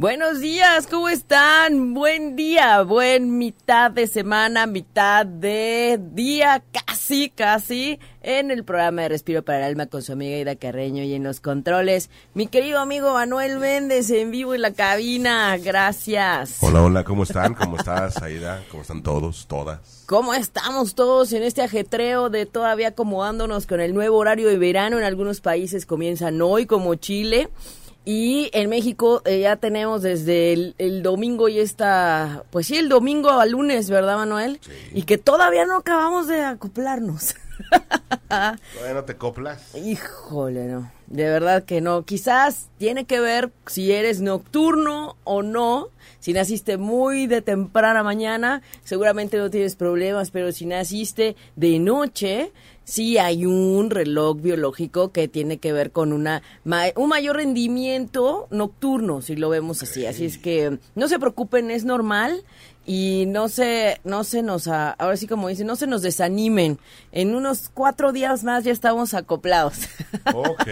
Buenos días, ¿cómo están? Buen día, buen mitad de semana, mitad de día, casi, casi, en el programa de Respiro para el Alma con su amiga Ida Carreño y en los controles, mi querido amigo Manuel Méndez en vivo en la cabina, gracias. Hola, hola, ¿cómo están? ¿Cómo estás, Aida? ¿Cómo están todos, todas? ¿Cómo estamos todos en este ajetreo de todavía acomodándonos con el nuevo horario de verano? En algunos países comienzan hoy, como Chile. Y en México eh, ya tenemos desde el, domingo y esta, pues sí, el domingo al lunes, ¿verdad, Manuel? Y que todavía no acabamos de acoplarnos. ¿Todavía no te coplas? Híjole, no. De verdad que no. Quizás tiene que ver si eres nocturno o no. Si naciste muy de temprana mañana, seguramente no tienes problemas, pero si naciste de noche, sí hay un reloj biológico que tiene que ver con una un mayor rendimiento nocturno, si lo vemos así. Así es que no se preocupen, es normal y no se no se nos ahora sí como dicen no se nos desanimen. En unos cuatro días más ya estamos acoplados. Ok.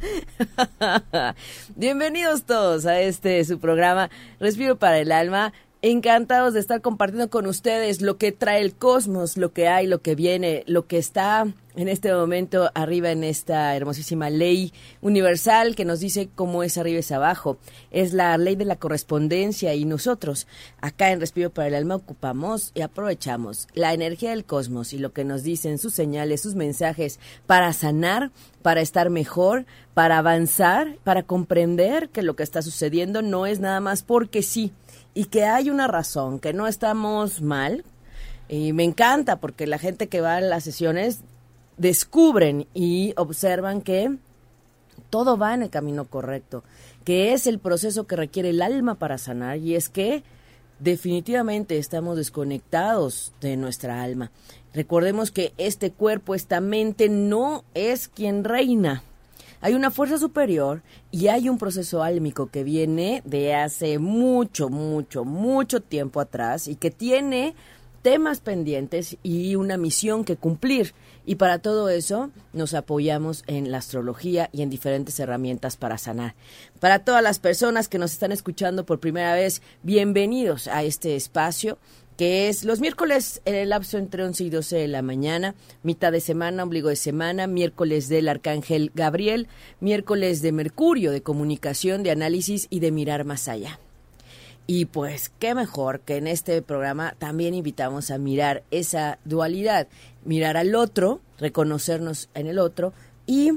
Bienvenidos todos a este su programa respiro para el alma encantados de estar compartiendo con ustedes lo que trae el cosmos, lo que hay, lo que viene, lo que está en este momento arriba en esta hermosísima ley universal que nos dice cómo es arriba es abajo. Es la ley de la correspondencia y nosotros acá en Respiro para el Alma ocupamos y aprovechamos la energía del cosmos y lo que nos dicen sus señales, sus mensajes para sanar, para estar mejor, para avanzar, para comprender que lo que está sucediendo no es nada más porque sí y que hay una razón, que no estamos mal. Y me encanta porque la gente que va a las sesiones descubren y observan que todo va en el camino correcto, que es el proceso que requiere el alma para sanar y es que definitivamente estamos desconectados de nuestra alma. Recordemos que este cuerpo, esta mente no es quien reina, hay una fuerza superior y hay un proceso álmico que viene de hace mucho, mucho, mucho tiempo atrás y que tiene temas pendientes y una misión que cumplir. Y para todo eso nos apoyamos en la astrología y en diferentes herramientas para sanar. Para todas las personas que nos están escuchando por primera vez, bienvenidos a este espacio que es los miércoles en el lapso entre 11 y 12 de la mañana, mitad de semana, ombligo de semana, miércoles del Arcángel Gabriel, miércoles de Mercurio, de comunicación, de análisis y de mirar más allá. Y pues qué mejor que en este programa también invitamos a mirar esa dualidad, mirar al otro, reconocernos en el otro y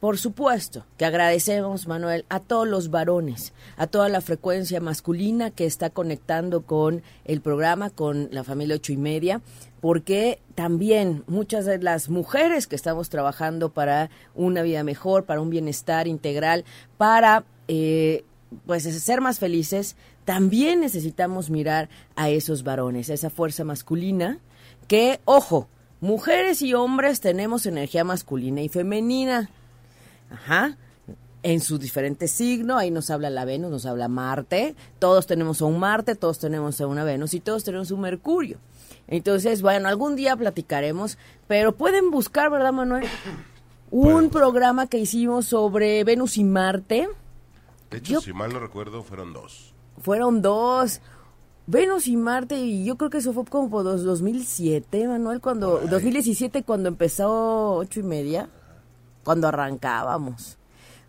por supuesto que agradecemos, Manuel, a todos los varones, a toda la frecuencia masculina que está conectando con el programa, con la familia ocho y media, porque también muchas de las mujeres que estamos trabajando para una vida mejor, para un bienestar integral, para eh, pues ser más felices, también necesitamos mirar a esos varones, a esa fuerza masculina que, ojo, mujeres y hombres tenemos energía masculina y femenina Ajá. En su diferente signo, ahí nos habla la Venus, nos habla Marte. Todos tenemos a un Marte, todos tenemos a una Venus y todos tenemos un Mercurio. Entonces, bueno, algún día platicaremos, pero pueden buscar, ¿verdad, Manuel? Un programa que hicimos sobre Venus y Marte. De hecho, si mal no recuerdo, fueron dos. Fueron dos. Venus y Marte, y yo creo que eso fue como por 2007, Manuel, cuando, 2017, cuando empezó ocho y media cuando arrancábamos.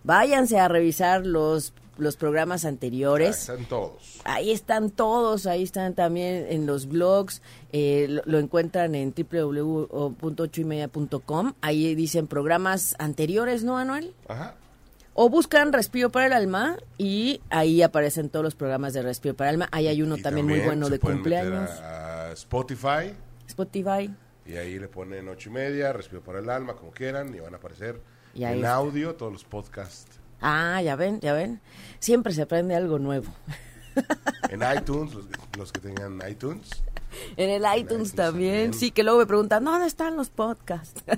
Váyanse a revisar los los programas anteriores. Ahí están todos. Ahí están todos, ahí están también en los blogs, eh, lo, encuentran en www.ochoymedia.com, ahí dicen programas anteriores, ¿no, Anuel? Ajá. O buscan Respiro para el Alma y ahí aparecen todos los programas de Respiro para el Alma. Ahí hay uno también, muy bueno de cumpleaños. a Spotify. Spotify. Y ahí le ponen ocho y media, respiro por el alma, como quieran, y van a aparecer en audio todos los podcasts. Ah, ya ven, ya ven. Siempre se aprende algo nuevo. En iTunes, los, que tengan iTunes. En el iTunes, también. Sí, que luego me preguntan, ¿dónde están los podcasts?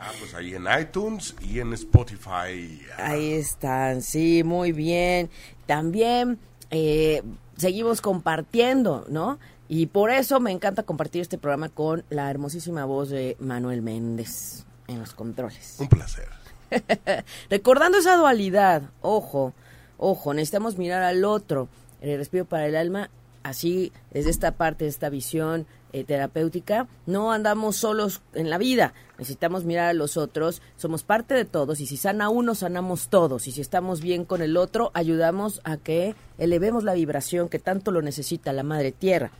Ah, pues ahí en iTunes y en Spotify. Ahí están, sí, muy bien. También eh, seguimos compartiendo, ¿no? Y por eso me encanta compartir este programa con la hermosísima voz de Manuel Méndez en los controles. Un placer. Recordando esa dualidad, ojo, ojo, necesitamos mirar al otro. El respiro para el alma, así desde esta parte, esta visión eh, terapéutica, no andamos solos en la vida, necesitamos mirar a los otros, somos parte de todos y si sana uno, sanamos todos y si estamos bien con el otro, ayudamos a que elevemos la vibración que tanto lo necesita la Madre Tierra.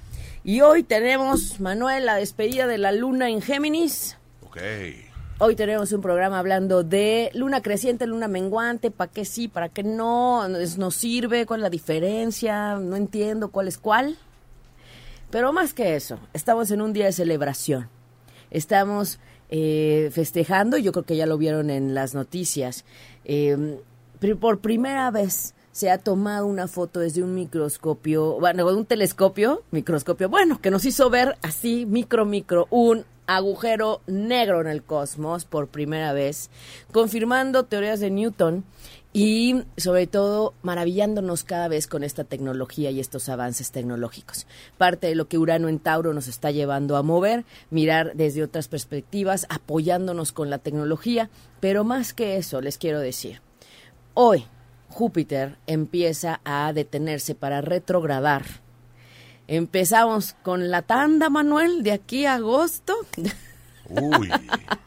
Y hoy tenemos, Manuel, la despedida de la luna en Géminis. Ok. Hoy tenemos un programa hablando de luna creciente, luna menguante, para qué sí, para qué no, nos sirve, cuál es la diferencia, no entiendo cuál es cuál. Pero más que eso, estamos en un día de celebración. Estamos eh, festejando, yo creo que ya lo vieron en las noticias, em, por primera vez se ha tomado una foto desde un microscopio, bueno, un telescopio, microscopio, bueno, que nos hizo ver así, micro, micro, un agujero negro en el cosmos por primera vez, confirmando teorías de Newton y sobre todo maravillándonos cada vez con esta tecnología y estos avances tecnológicos. Parte de lo que Urano en Tauro nos está llevando a mover, mirar desde otras perspectivas, apoyándonos con la tecnología, pero más que eso les quiero decir, hoy Júpiter empieza a detenerse para retrogradar Empezamos con la tanda, Manuel, de aquí a agosto. Uy.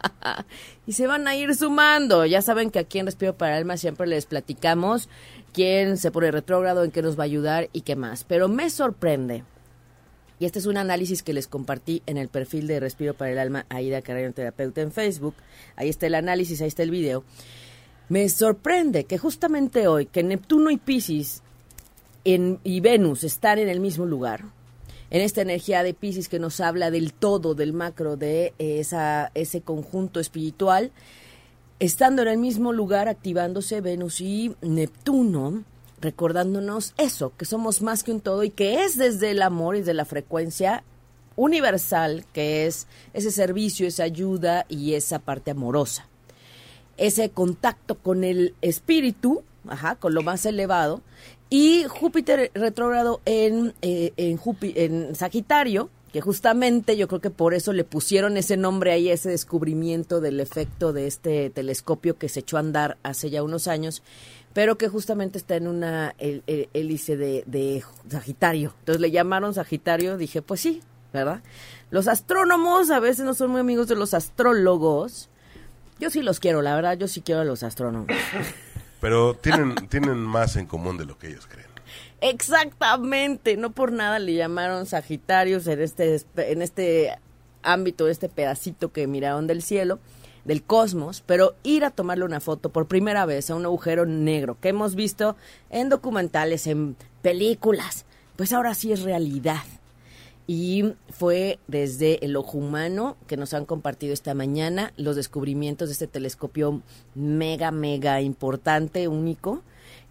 y se van a ir sumando. Ya saben que aquí en Respiro para Alma siempre les platicamos quién se pone retrógrado, en qué nos va a ayudar y qué más. Pero me sorprende. Y este es un análisis que les compartí en el perfil de Respiro para el Alma, Aida Carrero Terapeuta en Facebook. Ahí está el análisis, ahí está el video. Me sorprende que justamente hoy, que Neptuno y Pisces y Venus están en el mismo lugar, en esta energía de Pisces que nos habla del todo, del macro, de ese conjunto espiritual, estando en el mismo lugar, activándose Venus y Neptuno, recordándonos eso, que somos más que un todo y que es desde el amor y desde la frecuencia universal, que es ese servicio, esa ayuda y esa parte amorosa. Ese contacto con el espíritu, ajá, con lo más elevado, y Júpiter retrógrado en, eh, en, en Sagitario, que justamente yo creo que por eso le pusieron ese nombre ahí, ese descubrimiento del efecto de este telescopio que se echó a andar hace ya unos años, pero que justamente está en una hélice de, de Sagitario. Entonces le llamaron Sagitario, dije, pues sí, ¿verdad? Los astrónomos a veces no son muy amigos de los astrólogos. Yo sí los quiero, la verdad, yo sí quiero a los astrónomos. Pero tienen, tienen más en común de lo que ellos creen. Exactamente, no por nada le llamaron Sagitarios en este, en este ámbito, este pedacito que miraron del cielo, del cosmos, pero ir a tomarle una foto por primera vez a un agujero negro que hemos visto en documentales, en películas, pues ahora sí es realidad y fue desde el ojo humano que nos han compartido esta mañana los descubrimientos de este telescopio mega, mega importante, único,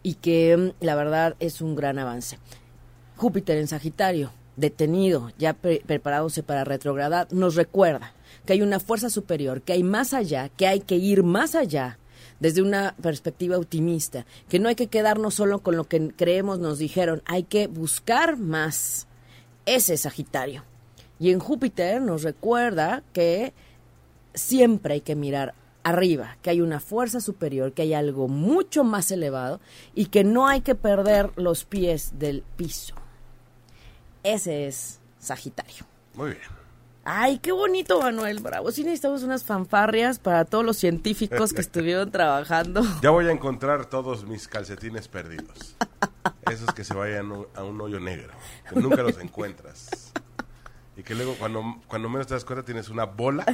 y que mm, la verdad es un gran avance. Júpiter en Sagitario, detenido, ya preparándose para retrogradar, nos recuerda que hay una fuerza superior, que hay más allá, que hay que ir más allá desde una perspectiva optimista, que no hay que quedarnos solo con lo que creemos, nos dijeron, hay que buscar más ese Sagitario. Y en Júpiter nos recuerda que siempre hay que mirar arriba, que hay una fuerza superior, que hay algo mucho más elevado y que no hay que perder los pies del piso. Ese es Sagitario. Muy bien. Ay, qué bonito, Manuel Bravo. Sí necesitamos unas fanfarrias para todos los científicos que estuvieron trabajando. Ya voy a encontrar todos mis calcetines perdidos. Esos que se vayan a un hoyo negro, que nunca los encuentras. Y que luego cuando, cuando menos te das cuenta tienes una bola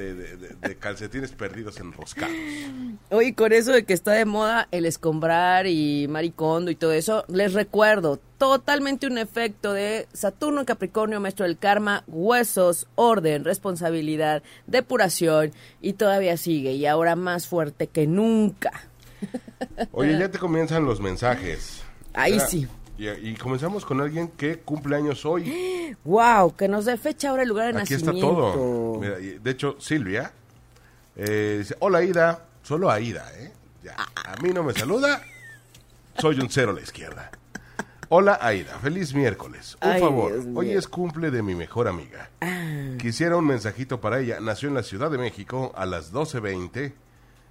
de, calcetines perdidos enroscados. Oye, con eso de que está de moda el escombrar y maricondo y todo eso, les recuerdo, totalmente un efecto de Saturno en Capricornio, maestro del karma, huesos, orden, responsabilidad, depuración y todavía sigue y ahora más fuerte que nunca. Oye, ya te comienzan los mensajes. Ahí sí. Y, comenzamos con alguien que cumple años hoy. ¡Wow! Que nos dé fecha, ahora, el lugar de Aquí nacimiento. Aquí está todo. de hecho, Silvia eh, dice, hola Ida, solo a Ida, ¿eh? a mí no me saluda, soy un cero a la izquierda. Hola Aida, feliz miércoles. Un Ay, favor, Dios mío. hoy es cumple de mi mejor amiga. Ah, Quisiera un mensajito para ella. Nació en la Ciudad de México a las 12.20.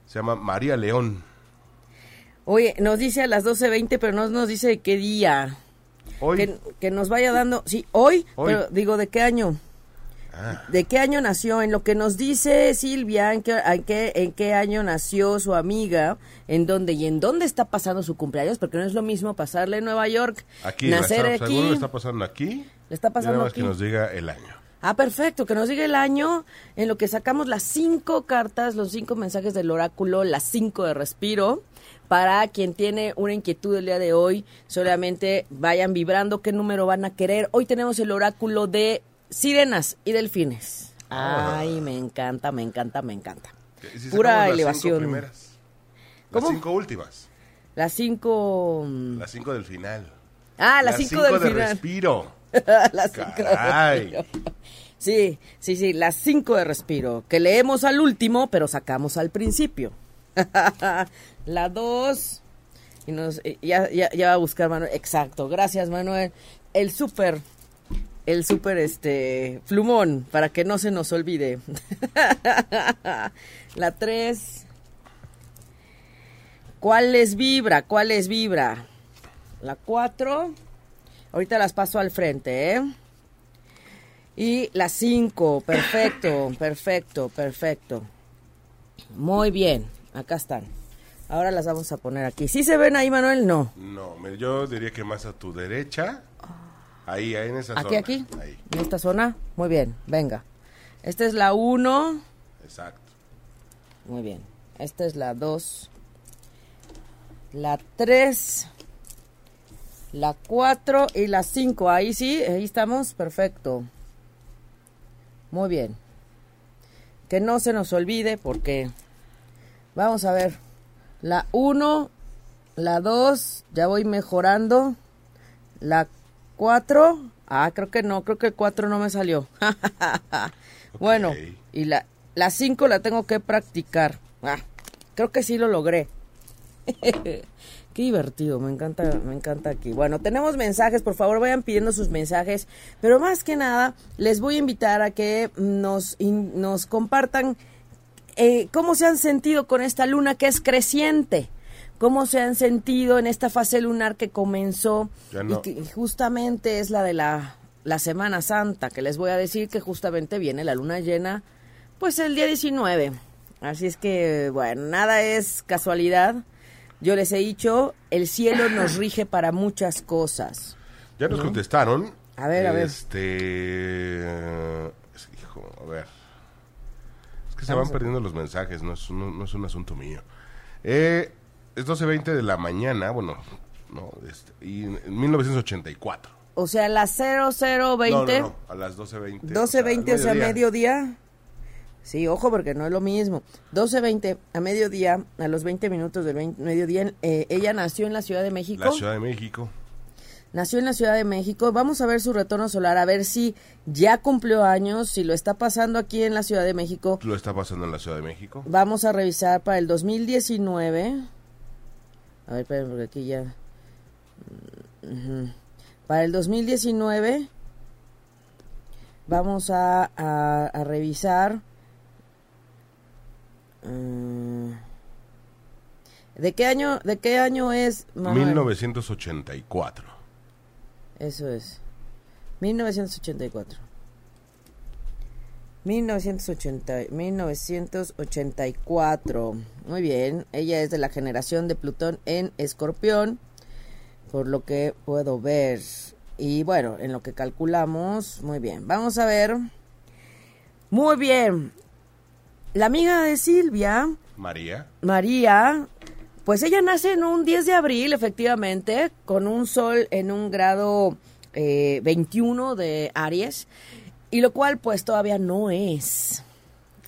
Se llama María León. Oye, nos dice a las 12.20, pero no nos dice de qué día. Hoy. Que, que nos vaya dando, sí, hoy, Hoy. pero digo, ¿de qué año? Ah, ¿De qué año nació? En lo que nos dice Silvia, en qué, en qué, en qué año nació su amiga, en dónde y en dónde está pasando su cumpleaños, porque no es lo mismo pasarle en Nueva York, aquí, nacer está- aquí. seguro está pasando aquí. Le está pasando aquí. que nos diga el año. Ah, perfecto, que nos diga el año en lo que sacamos las cinco cartas, los cinco mensajes del oráculo, las cinco de respiro. Para quien tiene una inquietud el día de hoy, solamente vayan vibrando qué número van a querer. Hoy tenemos el oráculo de sirenas y delfines. Ay, me encanta, me encanta, me encanta. ¿Y si Pura las cinco elevación. primeras? ¿Cómo? Las cinco últimas. Las cinco... mm, Las cinco del final. Ah, las, cinco, del de final. respiro. las cinco de respiro. Sí, sí, sí, las cinco de respiro, que leemos al último, pero sacamos al principio. la dos, y nos, eh, ya, ya, va a buscar Manuel, exacto, gracias Manuel, el súper, el súper, este, flumón, para que no se nos olvide. la tres, ¿cuál les vibra? ¿Cuál les vibra? La cuatro, ahorita las paso al frente, ¿eh? Y las 5, perfecto, perfecto, perfecto. Muy bien, acá están. Ahora las vamos a poner aquí. ¿Sí se ven ahí, Manuel? No. No, yo diría que más a tu derecha. Ahí, ahí en esa ¿Aquí, zona. aquí? Ahí, ¿En esta zona? Muy bien, venga. Esta es la 1. exacto. Muy bien. Esta es la 2. La 3. La 4 y la 5. Ahí sí, ahí estamos. Perfecto. Muy bien. Que no se nos olvide porque vamos a ver. La 1, la 2, ya voy mejorando. La 4, ah, creo que no, creo que el 4 no me salió. Bueno, y la la 5 la tengo que practicar. Ah, creo que sí lo logré. Qué divertido, me encanta, me encanta aquí. Bueno, tenemos mensajes, por favor vayan pidiendo sus mensajes, pero más que nada les voy a invitar a que nos, in- nos compartan eh, cómo se han sentido con esta luna que es creciente, cómo se han sentido en esta fase lunar que comenzó no. y que justamente es la de la, la Semana Santa, que les voy a decir que justamente viene la luna llena, pues el día 19. Así es que, bueno, nada es casualidad. Yo les he dicho, el cielo nos rige para muchas cosas. Ya nos contestaron. A ver, a ver. Este. es- Hijo, a ver. Es que se van a- perdiendo los mensajes, no es, no, no es un asunto mío. Eh, es 12.20 de la mañana, bueno, no, este, y en 1984. O sea, las 0020. No, no, no, a las 12.20. 12.20, o sea, mediodía. mediodía. Sí, ojo, porque no es lo mismo. 12.20 a mediodía, a los 20 minutos del 20 mediodía. eh, ella nació en la Ciudad de México. La Ciudad de México. Nació en la Ciudad de México. Vamos a ver su retorno solar, a ver si ya cumplió años, si lo está pasando aquí en la Ciudad de México. Lo está pasando en la Ciudad de México. Vamos a revisar para el 2019. A ver, esperen, porque aquí ya. Ujú. Para el 2019 vamos a, a- a revisar. mm, ¿De qué año, de qué año es? Manuel? 1984. Eso es. 1984. 1980, 1984. Muy bien. Ella es de la generación de Plutón en Escorpión, por lo que puedo ver. Y bueno, en lo que calculamos, muy bien. Vamos a ver. Muy bien. La amiga de Silvia, María. María, pues ella nace en un 10 de abril, efectivamente, con un sol en un grado eh, 21 de Aries, y lo cual pues todavía no es.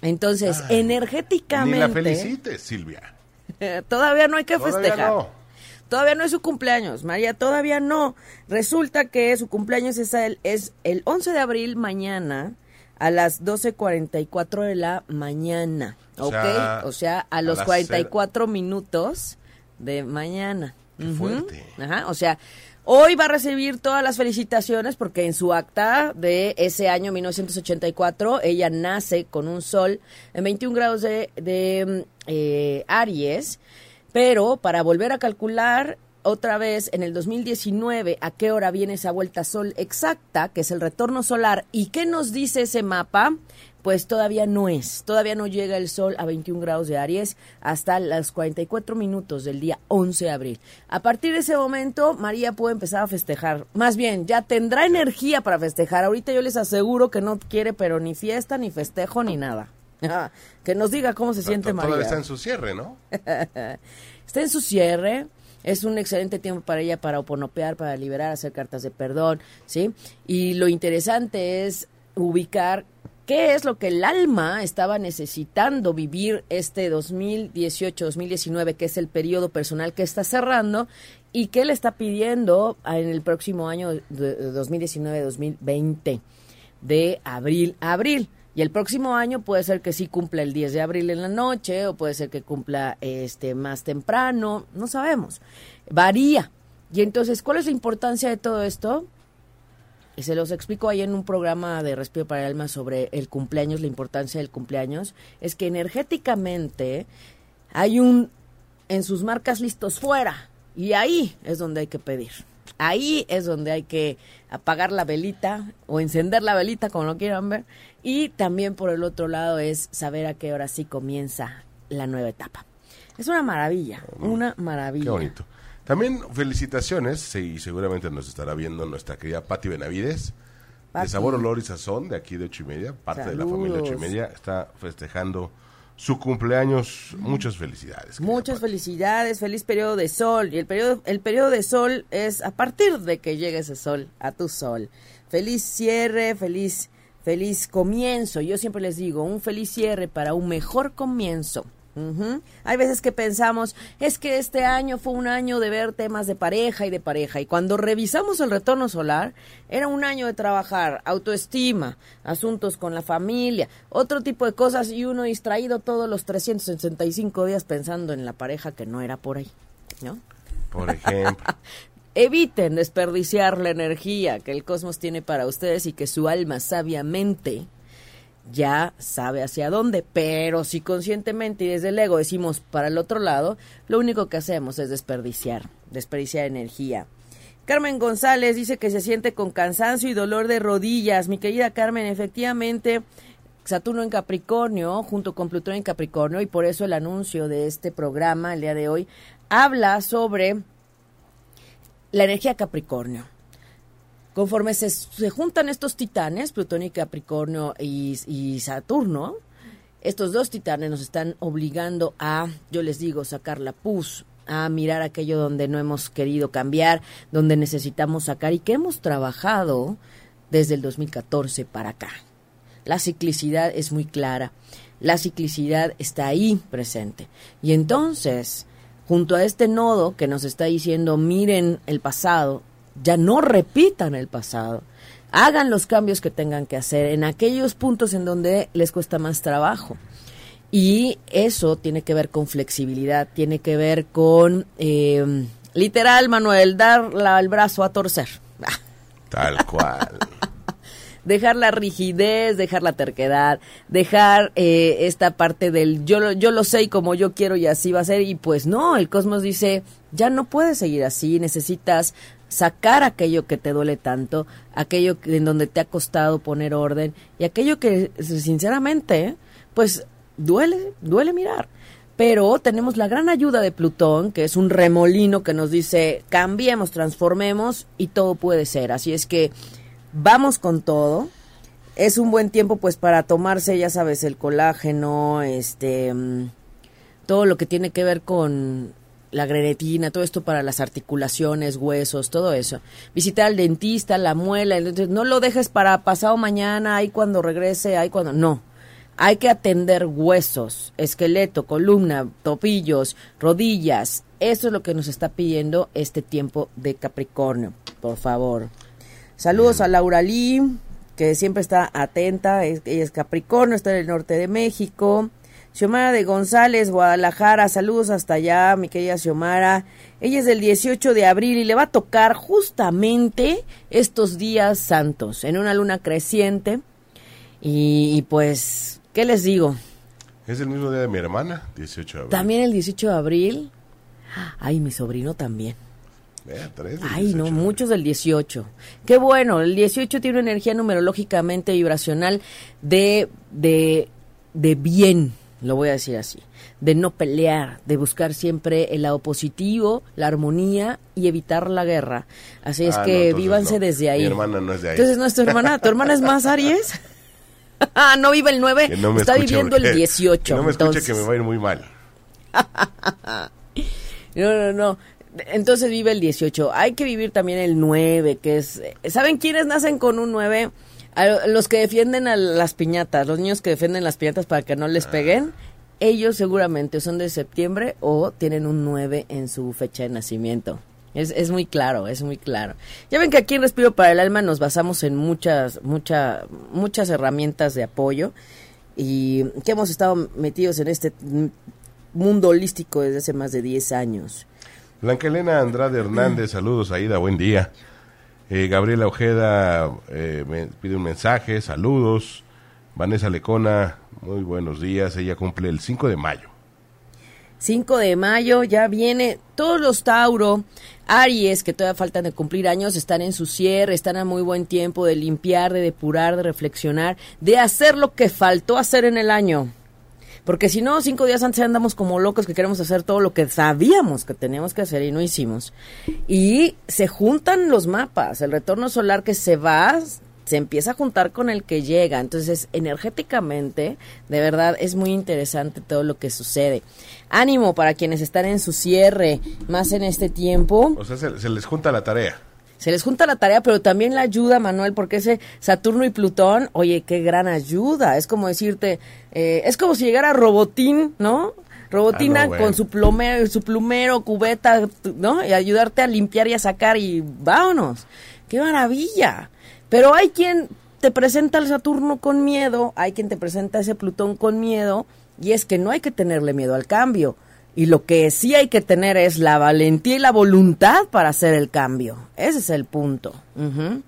Entonces, Ay, energéticamente... Ni la felicites, Silvia. todavía no hay que Todavía festejar. no. Todavía no es su cumpleaños, María, todavía no. Resulta que su cumpleaños es el, es el 11 de abril mañana a las 12.44 de la mañana, O ¿ok? sea, o sea, a a los las 44 minutos de mañana. Qué fuerte. Ajá, o sea, Hoy va a recibir todas las felicitaciones porque en su acta de ese año 1984 ella nace con un sol en 21 grados de, de eh, Aries, pero para volver a calcular otra vez en el 2019 a qué hora viene esa vuelta sol exacta, que es el retorno solar, y qué nos dice ese mapa, pues todavía no es, todavía no llega el sol a 21 grados de Aries hasta los 44 minutos del día 11 de abril. A partir de ese momento, María puede empezar a festejar, más bien, ya tendrá energía para festejar. Ahorita yo les aseguro que no quiere, pero ni fiesta, ni festejo, ni nada. que nos diga cómo se siente María. Todavía está en su cierre, ¿no? está en su cierre es un excelente tiempo para ella para oponopear, para liberar, hacer cartas de perdón, ¿sí? Y lo interesante es ubicar qué es lo que el alma estaba necesitando vivir este 2018-2019, que es el periodo personal que está cerrando, y qué le está pidiendo en el próximo año 2019-2020, de abril a abril. Y el próximo año puede ser que sí cumpla el 10 de abril en la noche o puede ser que cumpla este más temprano, no sabemos. Varía. Y entonces, ¿cuál es la importancia de todo esto? Y se los explico ahí en un programa de Respiro para el Alma sobre el cumpleaños, la importancia del cumpleaños, es que energéticamente hay un en sus marcas listos fuera y ahí es donde hay que pedir. Ahí es donde hay que apagar la velita o encender la velita, como lo quieran ver. Y también por el otro lado es saber a qué hora sí comienza la nueva etapa. Es una maravilla, una maravilla. Qué bonito. También felicitaciones, y seguramente nos estará viendo nuestra querida Patti Benavides, de Sabor, Olor y Sazón, de aquí de ocho y media, parte de la familia ocho y media, está festejando su cumpleaños. Muchas felicidades. Muchas felicidades, feliz periodo de sol. Y el periodo, el periodo de sol es a partir de que llegue ese sol, a tu sol. Feliz cierre, feliz, feliz comienzo. Yo siempre les digo, un feliz cierre para un mejor comienzo. Hay veces que pensamos, es que este año fue un año de ver temas de pareja y de pareja. Y cuando revisamos el retorno solar, era un año de trabajar autoestima, asuntos con la familia, otro tipo de cosas y uno distraído todos los 365 días pensando en la pareja que no era por ahí, ¿no? Por ejemplo. Eviten desperdiciar la energía que el cosmos tiene para ustedes y que su alma sabiamente ya sabe hacia dónde, pero si conscientemente y desde el ego decimos para el otro lado, lo único que hacemos es desperdiciar, desperdiciar energía. Carmen González dice que se siente con cansancio y dolor de rodillas. Mi querida Carmen, efectivamente, Saturno en Capricornio, junto con Plutón en Capricornio, y por eso el anuncio de este programa el día de hoy, habla sobre la energía Capricornio. Conforme se, juntan estos titanes, Plutón y Capricornio y, Saturno, estos dos titanes nos están obligando a, yo les digo, sacar la pus, a mirar aquello donde no hemos querido cambiar, donde necesitamos sacar y que hemos trabajado desde el 2014 para acá. La ciclicidad es muy clara, la ciclicidad está ahí presente. Y entonces, junto a este nodo que nos está diciendo, miren el pasado, ya no repitan el pasado. Hagan los cambios que tengan que hacer en aquellos puntos en donde les cuesta más trabajo. Y eso tiene que ver con flexibilidad, tiene que ver con, eh, literal, Manuel, dar el brazo a torcer. Tal cual. dejar la rigidez, dejar la terquedad, dejar eh, esta parte del yo lo, yo lo sé y como yo quiero y así va a ser. Y pues no, el cosmos dice, ya no puedes seguir así, necesitas sacar aquello que te duele tanto, aquello en donde te ha costado poner orden y aquello que sinceramente, pues duele, duele mirar. Pero tenemos la gran ayuda de Plutón, que es un remolino que nos dice cambiemos, transformemos y todo puede ser. Así es que vamos con todo. Es un buen tiempo pues para tomarse, ya sabes, el colágeno, este mm, todo lo que tiene que ver con la grenetina, todo esto para las articulaciones, huesos, todo eso. Visitar al dentista, la muela, entonces no lo dejes para pasado mañana, ahí cuando regrese, ahí cuando no. Hay que atender huesos, esqueleto, columna, topillos, rodillas. Eso es lo que nos está pidiendo este tiempo de Capricornio, por favor. Saludos a Laura Lee, que siempre está atenta, ella es Capricornio, está en el norte de México. Xiomara de González, Guadalajara, saludos hasta allá, mi querida Xiomara. Ella es del 18 de abril y le va a tocar justamente estos días santos, en una luna creciente. Y, y pues, ¿qué les digo? Es el mismo día de mi hermana, 18 de abril. También el 18 de abril. Ay, mi sobrino también. Del Ay, 18 no, muchos del 18. Qué bueno, el 18 tiene una energía numerológicamente vibracional de, de, de bien, lo voy a decir así, de no pelear, de buscar siempre el lado positivo, la armonía y evitar la guerra. Así es Ah, no, que entonces vívanse no. desde ahí. Mi hermana no es de ahí. Entonces no es tu hermana, tu hermana es más Aries. Ah, no vive el 9, Que no está escuche viviendo el 18. Que no me escuche entonces. que me va a ir muy mal. No, no, no. Entonces vive el 18. Hay que vivir también el 9, que es... ¿Saben quiénes nacen con un 9? A los que defienden a las piñatas, los niños que defienden las piñatas para que no les peguen, ellos seguramente son de septiembre o tienen un 9 en su fecha de nacimiento. Es, es muy claro, es muy claro. Ya ven que aquí en Respiro para el Alma nos basamos en muchas, mucha, muchas herramientas de apoyo y que hemos estado metidos en este mundo holístico desde hace más de 10 años. Blanca Elena Andrade Hernández, saludos Aida, buen día. Eh, Gabriela Ojeda eh, me pide un mensaje, saludos. Vanessa Lecona, muy buenos días. Ella cumple el 5 de mayo. 5 de mayo ya viene, todos los Tauro, Aries, que todavía faltan de cumplir años, están en su cierre, están a muy buen tiempo de limpiar, de depurar, de reflexionar, de hacer lo que faltó hacer en el año. Porque si no, cinco días antes andamos como locos que queremos hacer todo lo que sabíamos que teníamos que hacer y no hicimos. Y se juntan los mapas, el retorno solar que se va, se empieza a juntar con el que llega. Entonces, energéticamente, de verdad, es muy interesante todo lo que sucede. Ánimo para quienes están en su cierre, más en este tiempo. O sea, se, les junta la tarea. Se les junta la tarea, pero también la ayuda, Manuel, porque ese Saturno y Plutón, oye, qué gran ayuda. Es como decirte, eh, es como si llegara Robotín, ¿no? Robotina Ah, no, bueno. con su plumero, su plumero, cubeta, ¿no? Y ayudarte a limpiar y a sacar y vámonos. ¡Qué maravilla! Pero hay quien te presenta el Saturno con miedo, hay quien te presenta ese Plutón con miedo, y es que no hay que tenerle miedo al cambio. Y lo que sí hay que tener es la valentía y la voluntad para hacer el cambio. Ese es el punto. Ujú.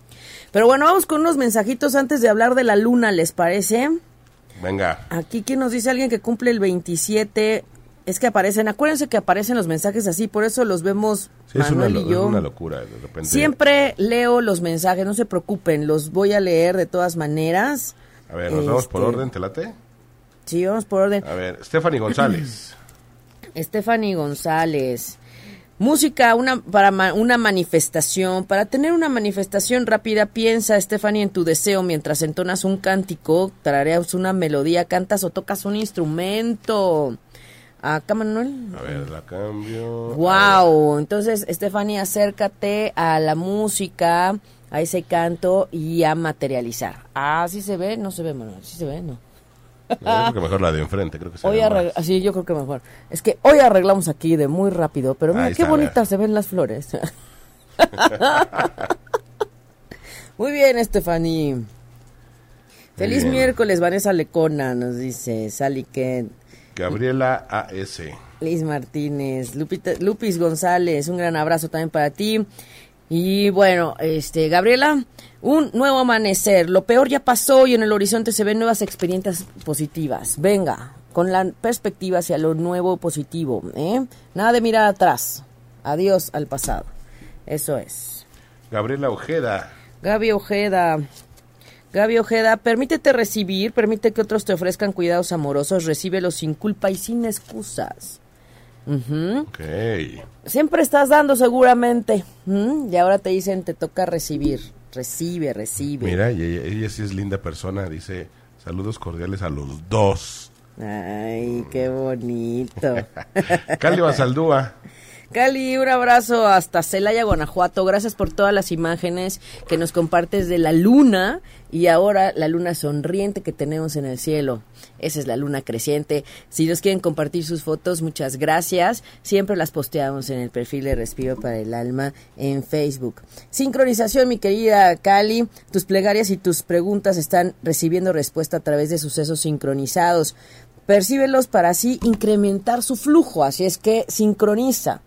Pero bueno, vamos con unos mensajitos antes de hablar de la luna, ¿les parece? Venga. Aquí, ¿quién nos dice alguien que cumple el 27? Es que aparecen, acuérdense que aparecen los mensajes así, por eso los vemos Sí, es, una, Manuel y es yo. una locura. De repente. Siempre leo los mensajes, no se preocupen, los voy a leer de todas maneras. A ver, nos vamos por Este, orden, ¿te late? Sí, vamos por orden. A ver, Stephanie González. Stephanie González. Música una, para ma- una manifestación. Para tener una manifestación rápida, piensa, Stephanie, en tu deseo mientras entonas un cántico, tarareas una melodía, cantas o tocas un instrumento. Acá, Manuel. A ver, la cambio. Wow. Entonces, Stephanie, acércate a la música, a ese canto y a materializar. Ah, sí se ve, no se ve, Manuel. Sí se ve, no. Yo creo que mejor la de enfrente, creo que se Hoy sí, yo creo que mejor. Es que hoy arreglamos aquí de muy rápido, pero mira Ahí qué está, bonitas se ven las flores. muy bien, Stephanie. Feliz bien. miércoles, Vanessa Lecona, nos dice Sally Kent. Gabriela AS. Liz Martínez, Lupita, Lupis González, un gran abrazo también para ti. Y bueno, este Gabriela, un nuevo amanecer. Lo peor ya pasó y en el horizonte se ven nuevas experiencias positivas. Venga, con la perspectiva hacia lo nuevo positivo, ¿eh? Nada de mirar atrás. Adiós al pasado. Eso es. Gabriela Ojeda. Gaby Ojeda. Gaby Ojeda, permítete recibir, permite que otros te ofrezcan cuidados amorosos, recíbelos sin culpa y sin excusas. Ujú. Ok. Siempre estás dando seguramente. Y ahora te dicen, te toca recibir. Recibe, recibe. Mira, y ella, ella sí es linda persona. Dice, saludos cordiales a los dos. Ay, qué bonito. Cali Basaldúa. Cali, un abrazo hasta Celaya, Guanajuato. Gracias por todas las imágenes que nos compartes de la luna y ahora la luna sonriente que tenemos en el cielo. Esa es la luna creciente. Si nos quieren compartir sus fotos, muchas gracias. Siempre las posteamos en el perfil de Respiro para el Alma en Facebook. Sincronización, mi querida Cali. Tus plegarias y tus preguntas están recibiendo respuesta a través de sucesos sincronizados. percíbelos para así incrementar su flujo, así es que sincroniza.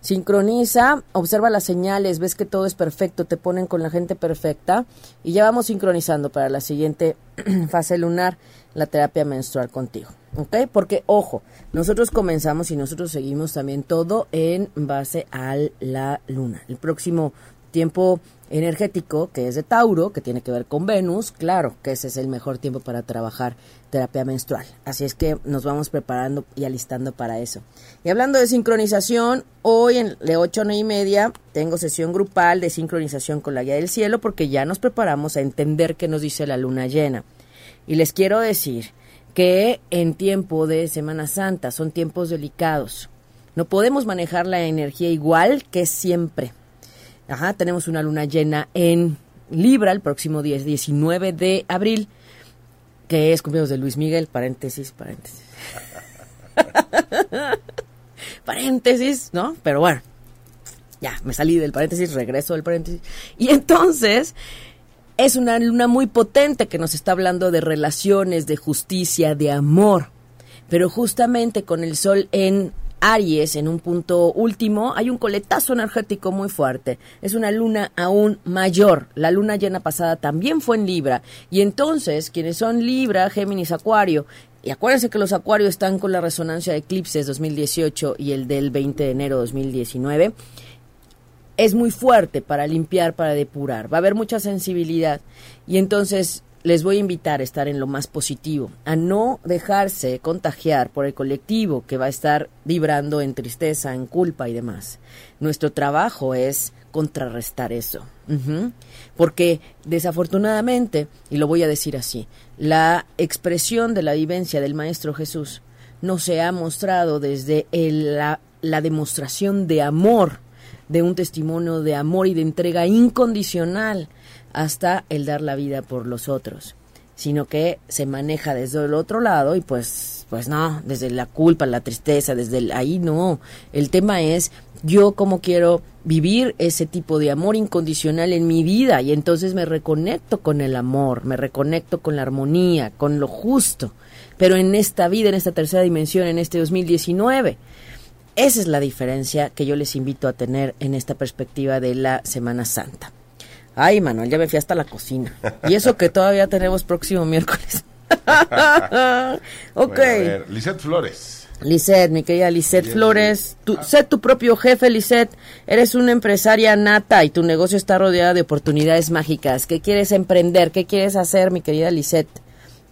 Sincroniza, observa las señales, ves que todo es perfecto, te ponen con la gente perfecta y ya vamos sincronizando para la siguiente fase lunar, la terapia menstrual contigo. ¿Ok? Porque, ojo, nosotros comenzamos y nosotros seguimos también todo en base a la luna. El próximo tiempo energético, que es de Tauro, que tiene que ver con Venus, claro que ese es el mejor tiempo para trabajar terapia menstrual. Así es que nos vamos preparando y alistando para eso. Y hablando de sincronización, hoy en de 8 a y media tengo sesión grupal de sincronización con la guía del cielo porque ya nos preparamos a entender qué nos dice la luna llena. Y les quiero decir que en tiempo de Semana Santa son tiempos delicados. No podemos manejar la energía igual que siempre. Ajá, tenemos una luna llena en Libra el próximo día, 19 de abril, que es cumpleaños de Luis Miguel, paréntesis, paréntesis. paréntesis, ¿no? Pero bueno, ya, me salí del paréntesis, regreso del paréntesis. Y entonces, es una luna muy potente que nos está hablando de relaciones, de justicia, de amor. Pero justamente con el sol en Aries en un punto último, hay un coletazo energético muy fuerte. Es una luna aún mayor. La luna llena pasada también fue en Libra. Y entonces, quienes son Libra, Géminis, Acuario, y acuérdense que los Acuarios están con la resonancia de eclipses 2018 y el del 20 de enero 2019, es muy fuerte para limpiar, para depurar. Va a haber mucha sensibilidad. Y entonces les voy a invitar a estar en lo más positivo, a no dejarse contagiar por el colectivo que va a estar vibrando en tristeza, en culpa y demás. Nuestro trabajo es contrarrestar eso. Porque desafortunadamente, y lo voy a decir así, la expresión de la vivencia del Maestro Jesús no se ha mostrado desde la, demostración de amor, de un testimonio de amor y de entrega incondicional hasta el dar la vida por los otros, sino que se maneja desde el otro lado y pues pues no, desde la culpa, la tristeza, desde el, ahí no. El tema es yo cómo quiero vivir ese tipo de amor incondicional en mi vida y entonces me reconecto con el amor, me reconecto con la armonía, con lo justo, pero en esta vida, en esta tercera dimensión, en este 2019. Esa es la diferencia que yo les invito a tener en esta perspectiva de la Semana Santa. Ay, Manuel, ya me fui hasta la cocina. Y eso que todavía tenemos próximo miércoles. ok. Bueno, Flores. Lisette, mi querida Lisette Flores, tú, sé tu propio jefe, Lisette. Eres una empresaria nata y tu negocio está rodeado de oportunidades mágicas. ¿Qué quieres emprender? ¿Qué quieres hacer, mi querida Lisette?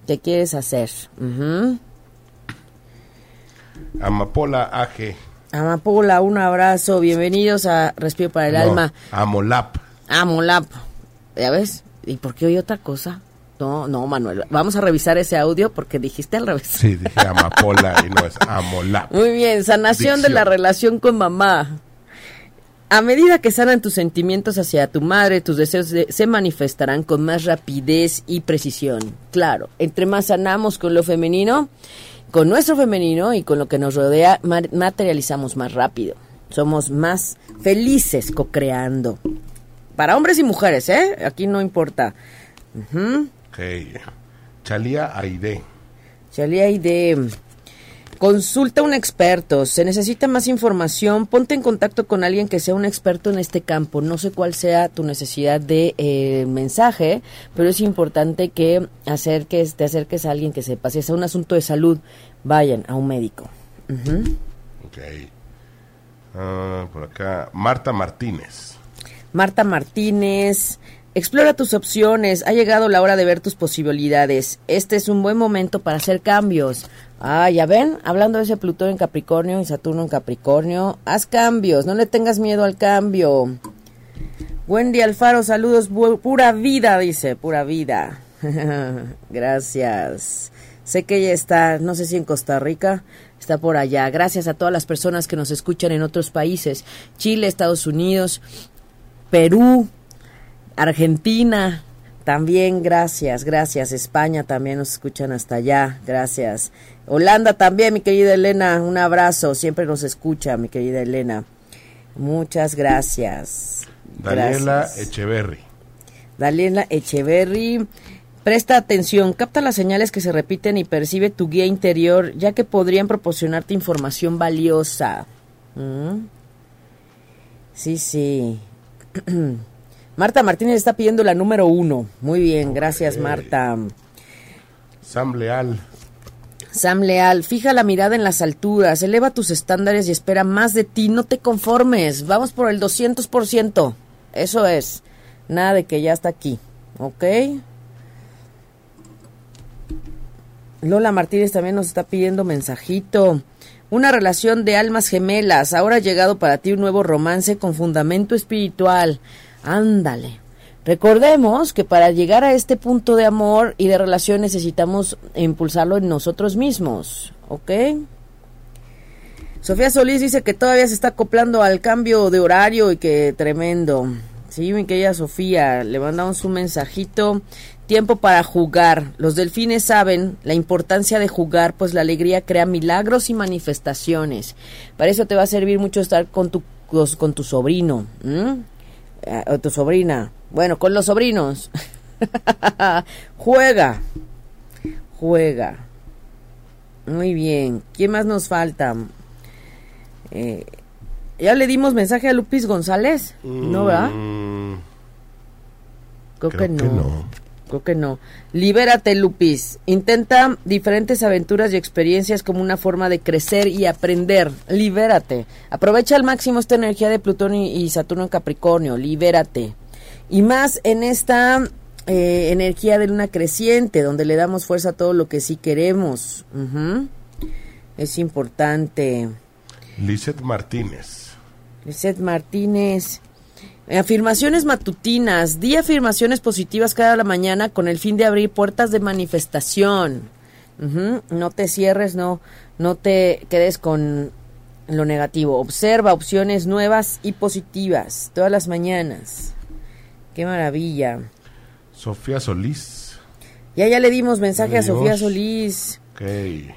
¿Qué quieres hacer? Amapola AG. Amapola, un abrazo. Bienvenidos a Respiro para el Alma. Amolap. Amolap. ¿Ya ves? ¿Y por qué oí otra cosa? No, no, Manuel. Vamos a revisar ese audio porque dijiste al revés. Sí, dije amapola y no es amolap. Muy bien, sanación de la relación con mamá. A medida que sanan tus sentimientos hacia tu madre, tus deseos se manifestarán con más rapidez y precisión. Claro, entre más sanamos con lo femenino, con nuestro femenino y con lo que nos rodea, materializamos más rápido. Somos más felices co-creando. Para hombres y mujeres, ¿eh? Aquí no importa. Ok. Chalía Aide. Chalía Aide. Consulta a un experto. Se necesita más información. Ponte en contacto con alguien que sea un experto en este campo. No sé cuál sea tu necesidad de eh, mensaje, pero es importante que acerques, te acerques a alguien que sepa. Si es un asunto de salud, vayan a un médico. Ok. Ah, por acá, Marta Martínez. Marta Martínez. Explora tus opciones. Ha llegado la hora de ver tus posibilidades. Este es un buen momento para hacer cambios. Ah, ya ven, hablando de ese Plutón en Capricornio y Saturno en Capricornio, haz cambios, no le tengas miedo al cambio. Wendy Alfaro, saludos, pura vida, dice, pura vida. Gracias. Sé que ella está, no sé si en Costa Rica, está por allá. Gracias a todas las personas que nos escuchan en otros países, Chile, Estados Unidos, Perú, Argentina, también gracias, gracias. España también nos escuchan hasta allá, gracias. Holanda también, mi querida Elena, un abrazo, siempre nos escucha, mi querida Elena. Muchas gracias. Daniela Echeverry. Daniela Echeverry. Presta atención, capta las señales que se repiten y percibe tu guía interior, ya que podrían proporcionarte información valiosa. ¿Mm? Sí, sí. Marta Martínez está pidiendo la número uno. Muy bien, gracias Marta. Sam Leal. Sam Leal, fija la mirada en las alturas, eleva tus estándares y espera más de ti, no te conformes, vamos por el 200%, eso es, nada de que ya está aquí, ¿ok? Lola Martínez también nos está pidiendo mensajito. Una relación de almas gemelas. Ahora ha llegado para ti un nuevo romance con fundamento espiritual. Ándale. Recordemos que para llegar a este punto de amor y de relación necesitamos impulsarlo en nosotros mismos. ¿Ok? Sofía Solís dice que todavía se está acoplando al cambio de horario y que tremendo. Sí, mi querida Sofía, le mandamos un mensajito. Tiempo para jugar. Los delfines saben la importancia de jugar, pues la alegría crea milagros y manifestaciones. Para eso te va a servir mucho estar con tu, con tu sobrino eh, o tu sobrina. Bueno, con los sobrinos. juega. Juega. Muy bien. ¿Quién más nos falta? Eh, ¿Ya le dimos mensaje a Lupis González? ¿No, verdad? Mm, Creo, creo que, que no. Creo que no. Libérate, Lupis. Intenta diferentes aventuras y experiencias como una forma de crecer y aprender. Libérate. Aprovecha al máximo esta energía de Plutón y, y Saturno en Capricornio. Libérate. Y más en esta eh, energía de luna creciente, donde le damos fuerza a todo lo que sí queremos. Es importante. Lizeth Martínez. Lizeth Martínez. Afirmaciones matutinas. Di afirmaciones positivas cada mañana con el fin de abrir puertas de manifestación. No te cierres, no, no te quedes con lo negativo. Observa opciones nuevas y positivas todas las mañanas. Qué maravilla. Sofía Solís. Ya ya le dimos mensaje a. Sofía Solís.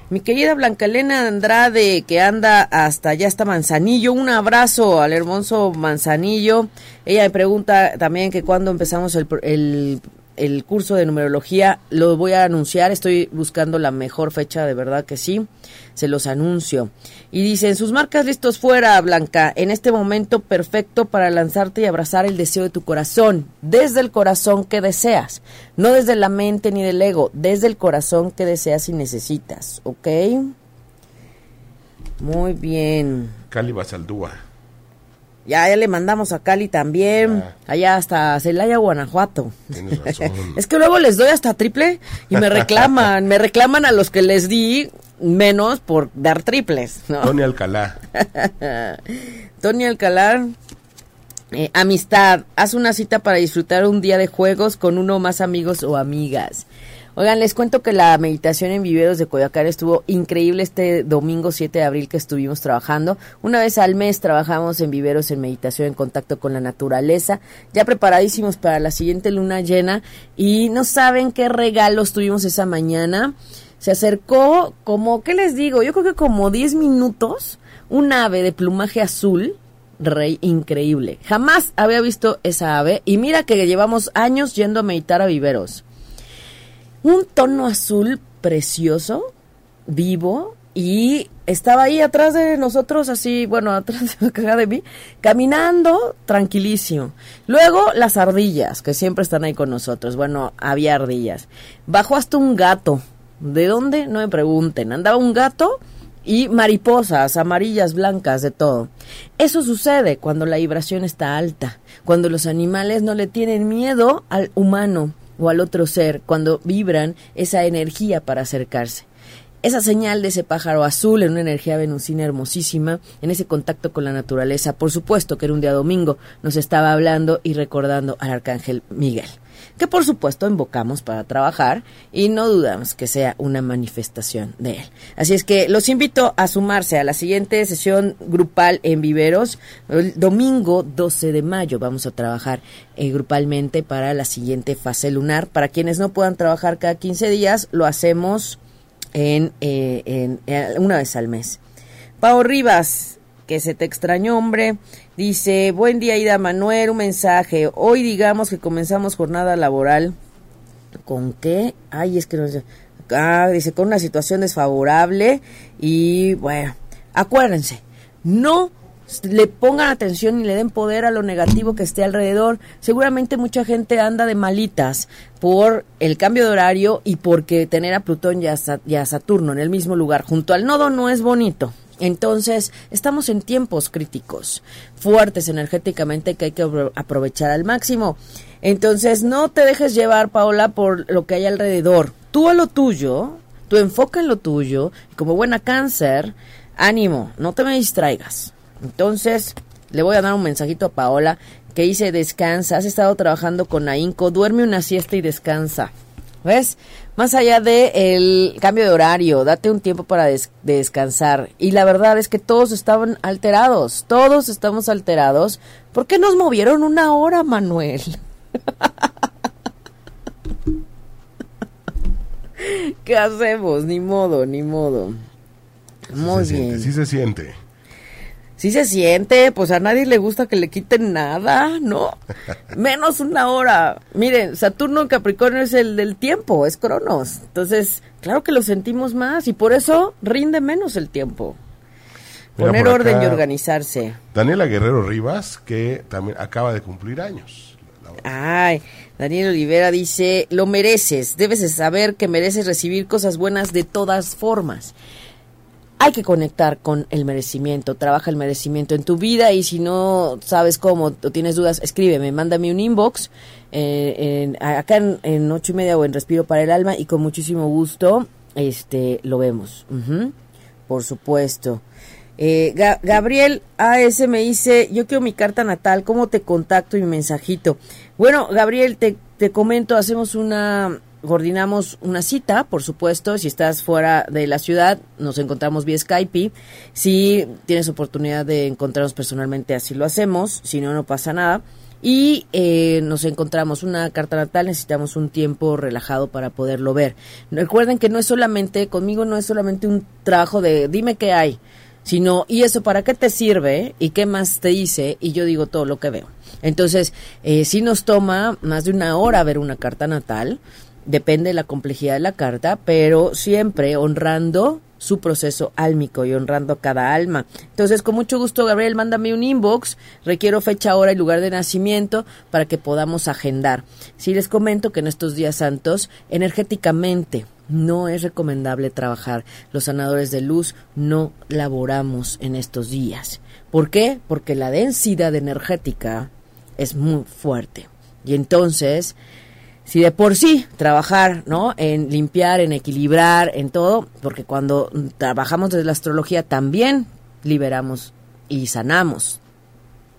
Mi querida Blanca Elena Andrade, que anda hasta allá hasta Manzanillo, un abrazo al hermoso Manzanillo. Ella me pregunta también que cuando empezamos el, el, el curso de numerología, lo voy a anunciar, estoy buscando la mejor fecha, de verdad que sí, se los anuncio. Y dicen, sus marcas listos fuera, Blanca, en este momento perfecto para lanzarte y abrazar el deseo de tu corazón, desde el corazón que deseas, no desde la mente ni del ego, desde el corazón que deseas y necesitas, ¿ok? Muy bien. Cali Basaldúa. Ya, ya le mandamos a Cali también, Ah. allá hasta Celaya, Guanajuato. Tienes razón. Es que luego les doy hasta triple y me reclaman, me reclaman a los que les di menos por dar triples, ¿no? Tony Alcalá. Tony Alcalar, eh, amistad, haz una cita para disfrutar un día de juegos con uno o más amigos o amigas. Oigan, les cuento que la meditación en viveros de Coyoacán estuvo increíble este domingo 7 de abril que estuvimos trabajando. Una vez al mes trabajamos en viveros en meditación en contacto con la naturaleza, ya preparadísimos para la siguiente luna llena y no saben qué regalos tuvimos esa mañana. Se acercó como, ¿qué les digo? Yo creo que como 10 minutos un ave de plumaje azul, rey increíble. Jamás había visto esa ave y mira que llevamos años yendo a meditar a viveros. Un tono azul precioso, vivo y estaba ahí atrás de nosotros así, bueno, atrás de mí, caminando tranquilísimo. Luego las ardillas que siempre están ahí con nosotros. Bueno, había ardillas. Bajó hasta un gato. ¿De dónde? No me pregunten. Andaba un gato y mariposas amarillas, blancas, de todo. Eso sucede cuando la vibración está alta, cuando los animales no le tienen miedo al humano o al otro ser, cuando vibran esa energía para acercarse. Esa señal de ese pájaro azul en una energía venusina hermosísima, en ese contacto con la naturaleza, por supuesto que era un día domingo, nos estaba hablando y recordando al arcángel Miguel que por supuesto invocamos para trabajar y no dudamos que sea una manifestación de él. Así es que los invito a sumarse a la siguiente sesión grupal en Viveros. El domingo 12 de mayo vamos a trabajar eh, grupalmente para la siguiente fase lunar. Para quienes no puedan trabajar cada 15 días, lo hacemos en, eh, en- eh, una vez al mes. Pau Rivas, que se te extrañó, hombre. Dice, buen día, Ida Manuel, un mensaje. Hoy digamos que comenzamos jornada laboral ¿Con qué? Ay, es que no sé. Ah, dice, con una situación desfavorable y bueno, acuérdense, no le pongan atención y le den poder a lo negativo que esté alrededor. Seguramente mucha gente anda de malitas por el cambio de horario y porque tener a Plutón y a, Saturno en el mismo lugar junto al nodo no es bonito. Entonces, estamos en tiempos críticos, fuertes energéticamente que hay que aprovechar al máximo. Entonces, no te dejes llevar, Paola, por lo que hay alrededor. Tú a lo tuyo, tú enfoca en lo tuyo, y como buena cáncer, ánimo, no te me distraigas. Entonces, le voy a dar un mensajito a Paola que dice, descansa, has estado trabajando con AINCO, duerme una siesta y descansa. ¿Ves? Más allá del el cambio de horario, date un tiempo para descansar. Y la verdad es que todos estaban alterados, todos estamos alterados. ¿Por qué nos movieron una hora, Manuel? ¿Qué hacemos? Ni modo, ni modo. Muy bien. sí se siente sí se siente, pues a nadie le gusta que le quiten nada, ¿no? Menos una hora. Miren, Saturno en Capricornio es el del tiempo, es Cronos. Entonces, claro que lo sentimos más y por eso rinde menos el tiempo. Poner orden y organizarse. Daniela Guerrero Rivas, que también acaba de cumplir años. Ay, Daniel Olivera dice, lo mereces, debes saber que mereces recibir cosas buenas de todas formas hay que conectar con el merecimiento, trabaja el merecimiento en tu vida y si no sabes cómo o tienes dudas, escríbeme, mándame un inbox eh, acá en, ocho y media o en Respiro para el Alma y con muchísimo gusto este lo vemos. por supuesto. Eh, Gabriel AS me dice, yo quiero mi carta natal, ¿cómo te contacto y mi mensajito? Bueno, Gabriel, te, te comento, hacemos una coordinamos una cita, por supuesto, si estás fuera de la ciudad, nos encontramos vía Skype. Si tienes oportunidad de encontrarnos personalmente, así lo hacemos, si no, no pasa nada. Y eh, nos encontramos una carta natal, necesitamos un tiempo relajado para poderlo ver. Recuerden que no es solamente, conmigo no es solamente un trabajo de dime qué hay, sino, ¿y eso para qué te sirve? ¿Y qué más te dice? Y yo digo todo lo que veo. Entonces, eh, si nos toma más de una hora ver una carta natal, depende de la complejidad de la carta, pero siempre honrando su proceso álmico y honrando a cada alma. Entonces, con mucho gusto, Gabriel, mándame un inbox, requiero fecha, hora y lugar de nacimiento para que podamos agendar. Si les comento que en estos días santos, energéticamente, no es recomendable trabajar. Los sanadores de luz no laboramos en estos días. ¿Por qué? Porque la densidad energética es muy fuerte. Y entonces, si de por sí trabajar, ¿no? En limpiar, en equilibrar, en todo, porque cuando trabajamos desde la astrología también liberamos y sanamos.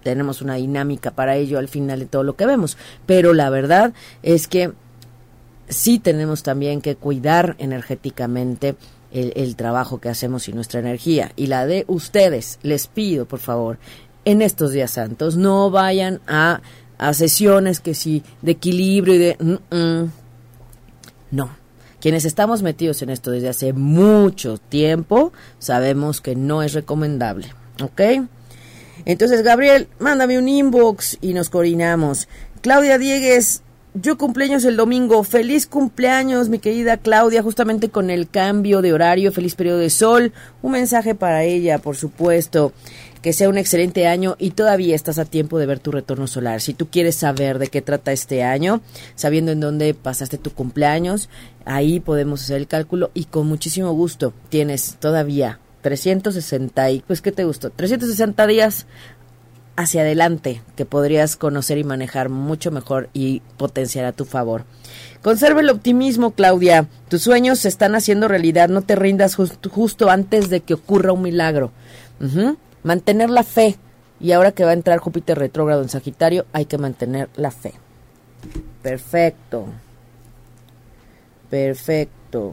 Tenemos una dinámica para ello al final de todo lo que vemos. Pero la verdad es que sí tenemos también que cuidar energéticamente el, el, trabajo que hacemos y nuestra energía. Y la de ustedes, les pido, por favor, en estos días santos, no vayan a a sesiones que sí, de equilibrio y de... Mm, mm. No. Quienes estamos metidos en esto desde hace mucho tiempo, sabemos que no es recomendable. ¿Ok? Entonces, Gabriel, mándame un inbox y nos coordinamos. Claudia Diegues, yo cumpleaños el domingo. Feliz cumpleaños, mi querida Claudia, justamente con el cambio de horario. Feliz periodo de sol. Un mensaje para ella, por supuesto que sea un excelente año y todavía estás a tiempo de ver tu retorno solar. Si tú quieres saber de qué trata este año, sabiendo en dónde pasaste tu cumpleaños, ahí podemos hacer el cálculo y con muchísimo gusto tienes todavía 360 y pues qué te gustó, 360 días hacia adelante que podrías conocer y manejar mucho mejor y potenciar a tu favor. Conserva el optimismo, Claudia. Tus sueños se están haciendo realidad. No te rindas justo antes de que ocurra un milagro mantener la fe. Y ahora que va a entrar Júpiter retrógrado en Sagitario, hay que mantener la fe. Perfecto. Perfecto.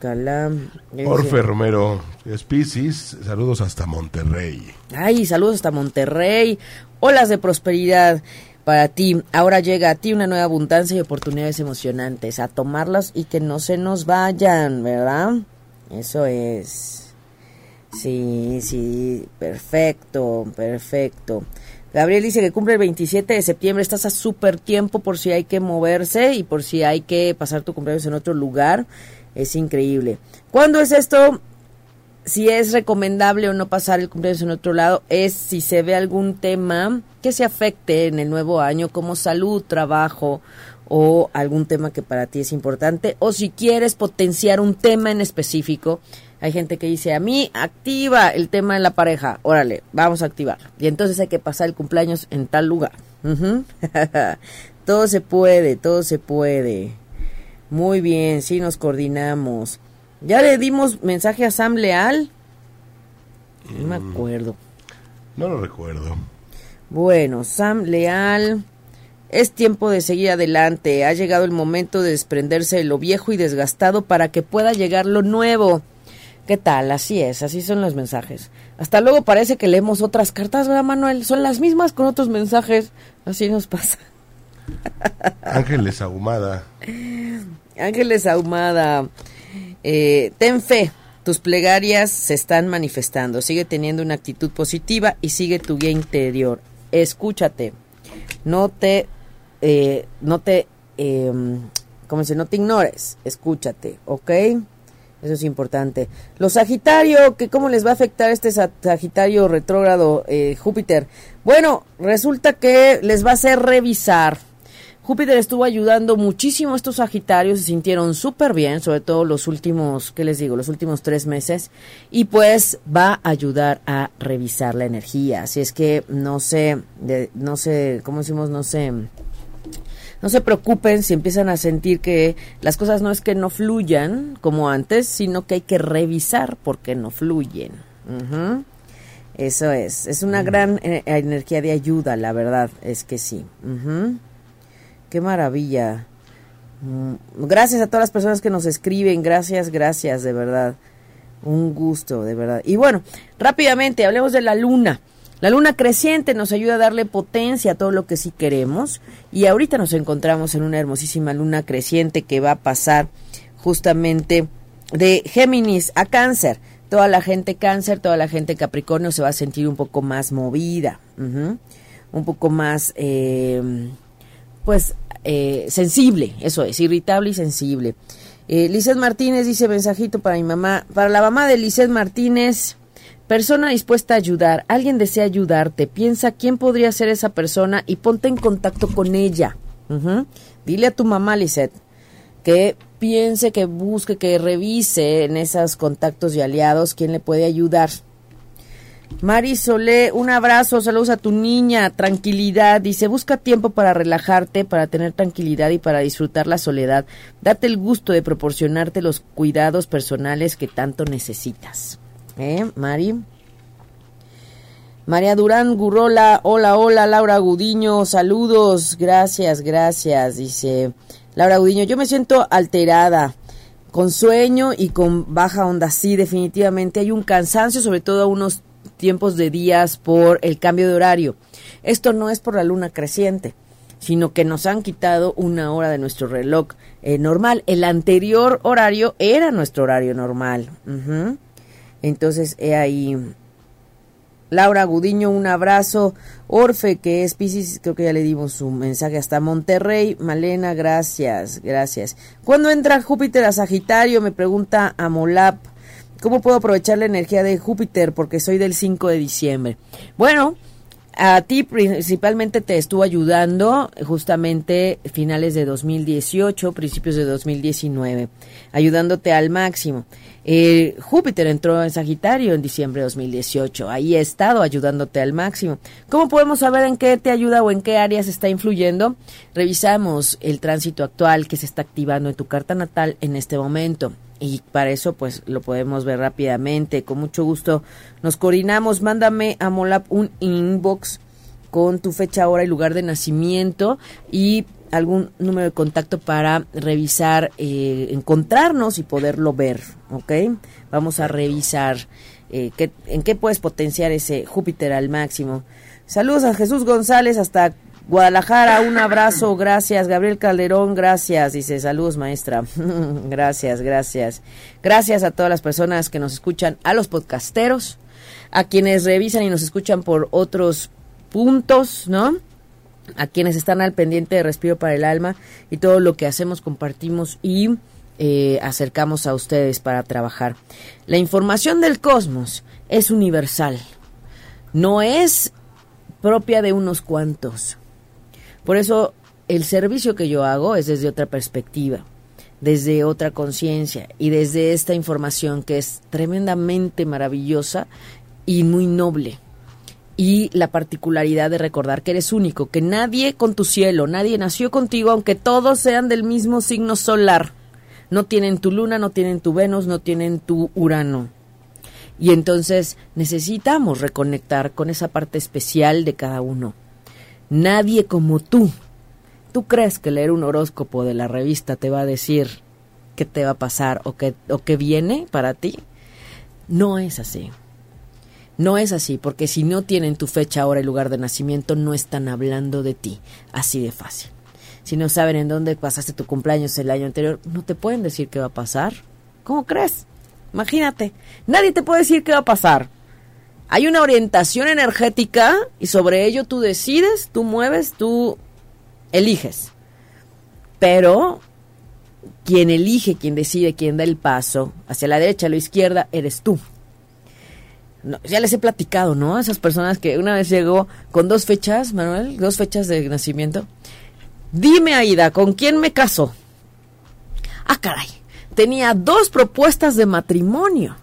Calam. Orfe Romero, Species, saludos hasta Monterrey. Ay, saludos hasta Monterrey. Olas de prosperidad para ti. Ahora llega a ti una nueva abundancia y oportunidades emocionantes. A tomarlas y que no se nos vayan, ¿verdad? Eso es. Sí, sí, perfecto, perfecto. Gabriel dice que cumple el 27 de septiembre, estás a súper tiempo por si hay que moverse y por si hay que pasar tu cumpleaños en otro lugar. Es increíble. ¿Cuándo es esto? Si es recomendable o no pasar el cumpleaños en otro lado, es si se ve algún tema que se afecte en el nuevo año, como salud, trabajo o algún tema que para ti es importante, o si quieres potenciar un tema en específico hay gente que dice, a mí activa el tema de la pareja. Órale, vamos a activarlo. Y entonces hay que pasar el cumpleaños en tal lugar. todo se puede, todo se puede. Muy bien, sí nos coordinamos. ¿Ya le dimos mensaje a Sam Leal? No me mm. acuerdo. No lo recuerdo. Bueno, Sam Leal. Es tiempo de seguir adelante. Ha llegado el momento de desprenderse de lo viejo y desgastado para que pueda llegar lo nuevo. ¿Qué tal? Así es, así son los mensajes. Hasta luego parece que leemos otras cartas, ¿verdad, Manuel? Son las mismas con otros mensajes. Así nos pasa. Ángeles Ahumada. Ángeles Ahumada. Eh, ten fe, tus plegarias se están manifestando. Sigue teniendo una actitud positiva y sigue tu guía interior. Escúchate. No te, eh, no te, eh, ¿cómo se? No te ignores. Escúchate, ¿ok? Eso es importante. Los Sagitario, que ¿cómo les va a afectar este Sagitario retrógrado eh, Júpiter? Bueno, resulta que les va a hacer revisar. Júpiter estuvo ayudando muchísimo a estos Sagitarios, se sintieron súper bien, sobre todo los últimos, ¿qué les digo? Los últimos tres meses. Y pues va a ayudar a revisar la energía. Así es que no sé, no sé, ¿cómo decimos? No sé no se preocupen si empiezan a sentir que las cosas no es que no fluyan como antes, sino que hay que revisar por qué no fluyen. Eso es, es una gran eh, energía de ayuda, la verdad, es que sí. Qué maravilla. Mm, gracias a todas las personas que nos escriben, gracias, gracias, de verdad. Un gusto, de verdad. Y bueno, rápidamente, hablemos de la luna. La luna creciente nos ayuda a darle potencia a todo lo que sí queremos y ahorita nos encontramos en una hermosísima luna creciente que va a pasar justamente de Géminis a Cáncer. Toda la gente Cáncer, toda la gente Capricornio se va a sentir un poco más movida, un poco más, eh, pues, eh, sensible, eso es, irritable y sensible. Eh, Martínez dice mensajito para mi mamá, para la mamá de Lizeth Martínez. Persona dispuesta a ayudar. Alguien desea ayudarte. Piensa quién podría ser esa persona y ponte en contacto con ella. Dile a tu mamá, Lisette, que piense, que busque, que revise en esos contactos y aliados quién le puede ayudar. Mari Solé, un abrazo, saludos a tu niña, tranquilidad. Dice, busca tiempo para relajarte, para tener tranquilidad y para disfrutar la soledad. Date el gusto de proporcionarte los cuidados personales que tanto necesitas. ¿Eh, Mari? María Durán Gurrola, hola, hola, Laura Gudiño, saludos, gracias, gracias, dice Laura Gudiño, yo me siento alterada, con sueño y con baja onda, sí, definitivamente hay un cansancio, sobre todo a unos tiempos de días por el cambio de horario. Esto no es por la luna creciente, sino que nos han quitado una hora de nuestro reloj eh, normal. El anterior horario era nuestro horario normal. Entonces, he ahí. Laura Gudiño, un abrazo. Orfe, que es Pisces, creo que ya le dimos su mensaje hasta Monterrey. Malena, gracias, gracias. ¿Cuándo entra Júpiter a Sagitario? Me pregunta Amolap. ¿Cómo puedo aprovechar la energía de Júpiter? Porque soy del 5 de diciembre. Bueno, a ti principalmente te estuvo ayudando justamente finales de 2018, principios de 2019, ayudándote al máximo. Eh, Júpiter entró en Sagitario en diciembre de 2018. Ahí he estado ayudándote al máximo. ¿Cómo podemos saber en qué te ayuda o en qué áreas está influyendo? Revisamos el tránsito actual que se está activando en tu carta natal en este momento. Y para eso, pues lo podemos ver rápidamente. Con mucho gusto nos coordinamos. Mándame a Molap un inbox con tu fecha, hora y lugar de nacimiento y algún número de contacto para revisar, eh, encontrarnos y poderlo ver, ¿ok? Vamos a revisar eh, qué, en qué puedes potenciar ese Júpiter al máximo. Saludos a Jesús González hasta Guadalajara, un abrazo, gracias. Gabriel Calderón, gracias. Dice, saludos maestra. gracias, gracias. Gracias a todas las personas que nos escuchan, a los podcasteros, a quienes revisan y nos escuchan por otros puntos, ¿no? A quienes están al pendiente de Respiro para el Alma y todo lo que hacemos, compartimos y eh, acercamos a ustedes para trabajar. La información del cosmos es universal, no es propia de unos cuantos. Por eso el servicio que yo hago es desde otra perspectiva, desde otra conciencia y desde esta información que es tremendamente maravillosa y muy noble. Y la particularidad de recordar que eres único, que nadie con tu cielo, nadie nació contigo, aunque todos sean del mismo signo solar. No tienen tu luna, no tienen tu Venus, no tienen tu Urano. Y entonces necesitamos reconectar con esa parte especial de cada uno. Nadie como tú. ¿Tú crees que leer un horóscopo de la revista te va a decir qué te va a pasar o qué, o qué viene para ti? No es así. No es así, porque si no tienen tu fecha, hora y lugar de nacimiento, no están hablando de ti. Así de fácil. Si no saben en dónde pasaste tu cumpleaños el año anterior, no te pueden decir qué va a pasar. ¿Cómo crees? Imagínate, nadie te puede decir qué va a pasar. Hay una orientación energética y sobre ello tú decides, tú mueves, tú eliges. Pero quien elige, quien decide, quien da el paso hacia la derecha, a la izquierda, eres tú. Ya les he platicado, ¿no? Esas personas que una vez llegó con dos fechas, Manuel, dos fechas de nacimiento. Dime, Aida, ¿con quién me caso? Ah, caray tenía dos propuestas de matrimonio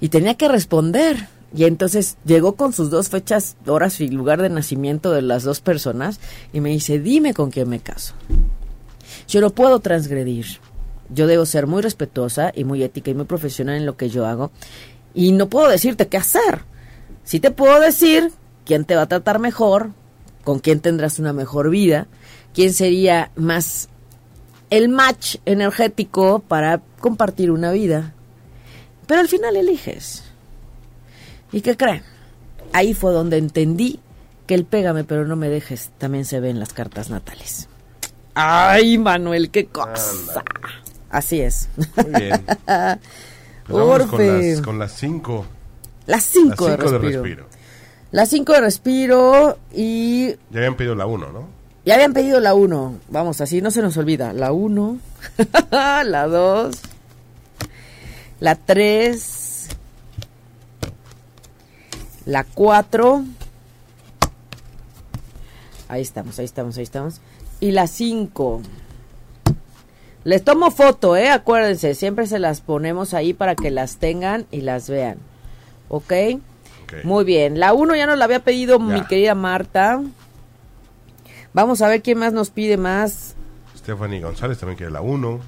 y tenía que responder. Y entonces llegó con sus dos fechas, horas y lugar de nacimiento de las dos personas y me dice, dime con quién me caso. Yo no puedo transgredir. Yo debo ser muy respetuosa y muy ética y muy profesional en lo que yo hago. Y no puedo decirte qué hacer. Sí te puedo decir quién te va a tratar mejor, con quién tendrás una mejor vida, quién sería más el match energético para compartir una vida. Pero al final eliges. ¿Y qué creen? Ahí fue donde entendí que el pégame pero no me dejes también se ve en las cartas natales. Ay, Manuel, qué cosa. Así es. Muy bien. Pues con las, con las cinco. Las cinco, de, respiro. Las cinco de respiro y... Ya habían pedido la uno, ¿no? Ya habían pedido la 1. Vamos, así no se nos olvida. La 1, la 2, la 3, la 4. Ahí estamos, ahí estamos, ahí estamos. Y la 5. Les tomo foto, ¿eh? Acuérdense, siempre se las ponemos ahí para que las tengan y las vean. ¿Ok? okay. Muy bien. La 1 ya nos la había pedido mi querida Marta. Vamos a ver quién más nos pide más. Stephanie González también quiere la 1.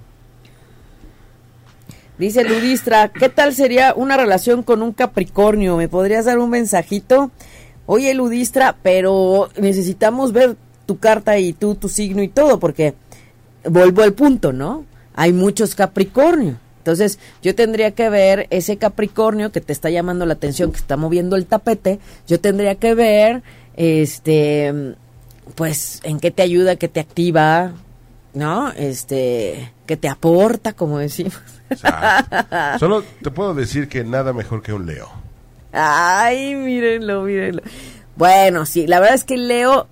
Dice Ludistra, ¿qué tal sería una relación con un Capricornio? ¿Me podrías dar un mensajito? Oye, Ludistra, pero necesitamos ver tu carta y tú, tu signo y todo, porque vuelvo al punto, ¿no? Hay muchos Capricornio. Entonces, yo tendría que ver ese Capricornio que te está llamando la atención, que está moviendo el tapete. Yo tendría que ver, este, pues, en qué te ayuda, qué te activa, ¿no? Este, que te aporta, como decimos. Solo te puedo decir que nada mejor que un Leo. Ay, mírenlo, mírenlo. Bueno, sí, la verdad es que Leo,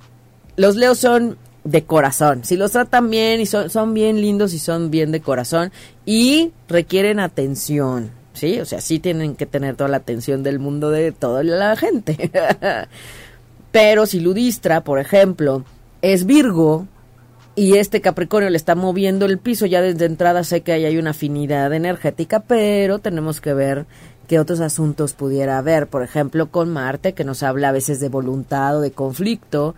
los Leos son de corazón. Si los tratan bien y son, son bien lindos y son bien de corazón y requieren atención, ¿sí? O sea, sí tienen que tener toda la atención del mundo de toda la gente. Pero si Ludistra, por ejemplo, es Virgo y este Capricornio le está moviendo el piso, ya desde entrada sé que ahí hay una afinidad energética, pero tenemos que ver qué otros asuntos pudiera haber. Por ejemplo, con Marte, que nos habla a veces de voluntad o de conflicto.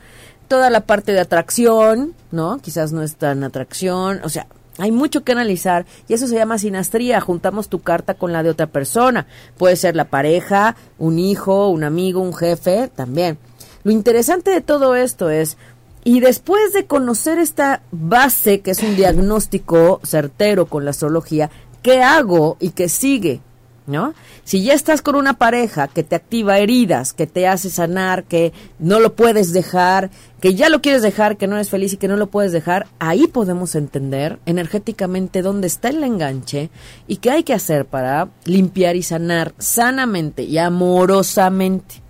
Toda la parte de atracción, ¿no? Quizás no es tan atracción. O sea, hay mucho que analizar y eso se llama sinastría. Juntamos tu carta con la de otra persona. Puede ser la pareja, un hijo, un amigo, un jefe, también. Lo interesante de todo esto es, y después de conocer esta base, que es un diagnóstico certero con la astrología, ¿qué hago y qué sigue? ¿No? Si ya estás con una pareja que te activa heridas, que te hace sanar, que no lo puedes dejar, que ya lo quieres dejar, que no eres feliz y que no lo puedes dejar, ahí podemos entender energéticamente dónde está el enganche y qué hay que hacer para limpiar y sanar sanamente y amorosamente.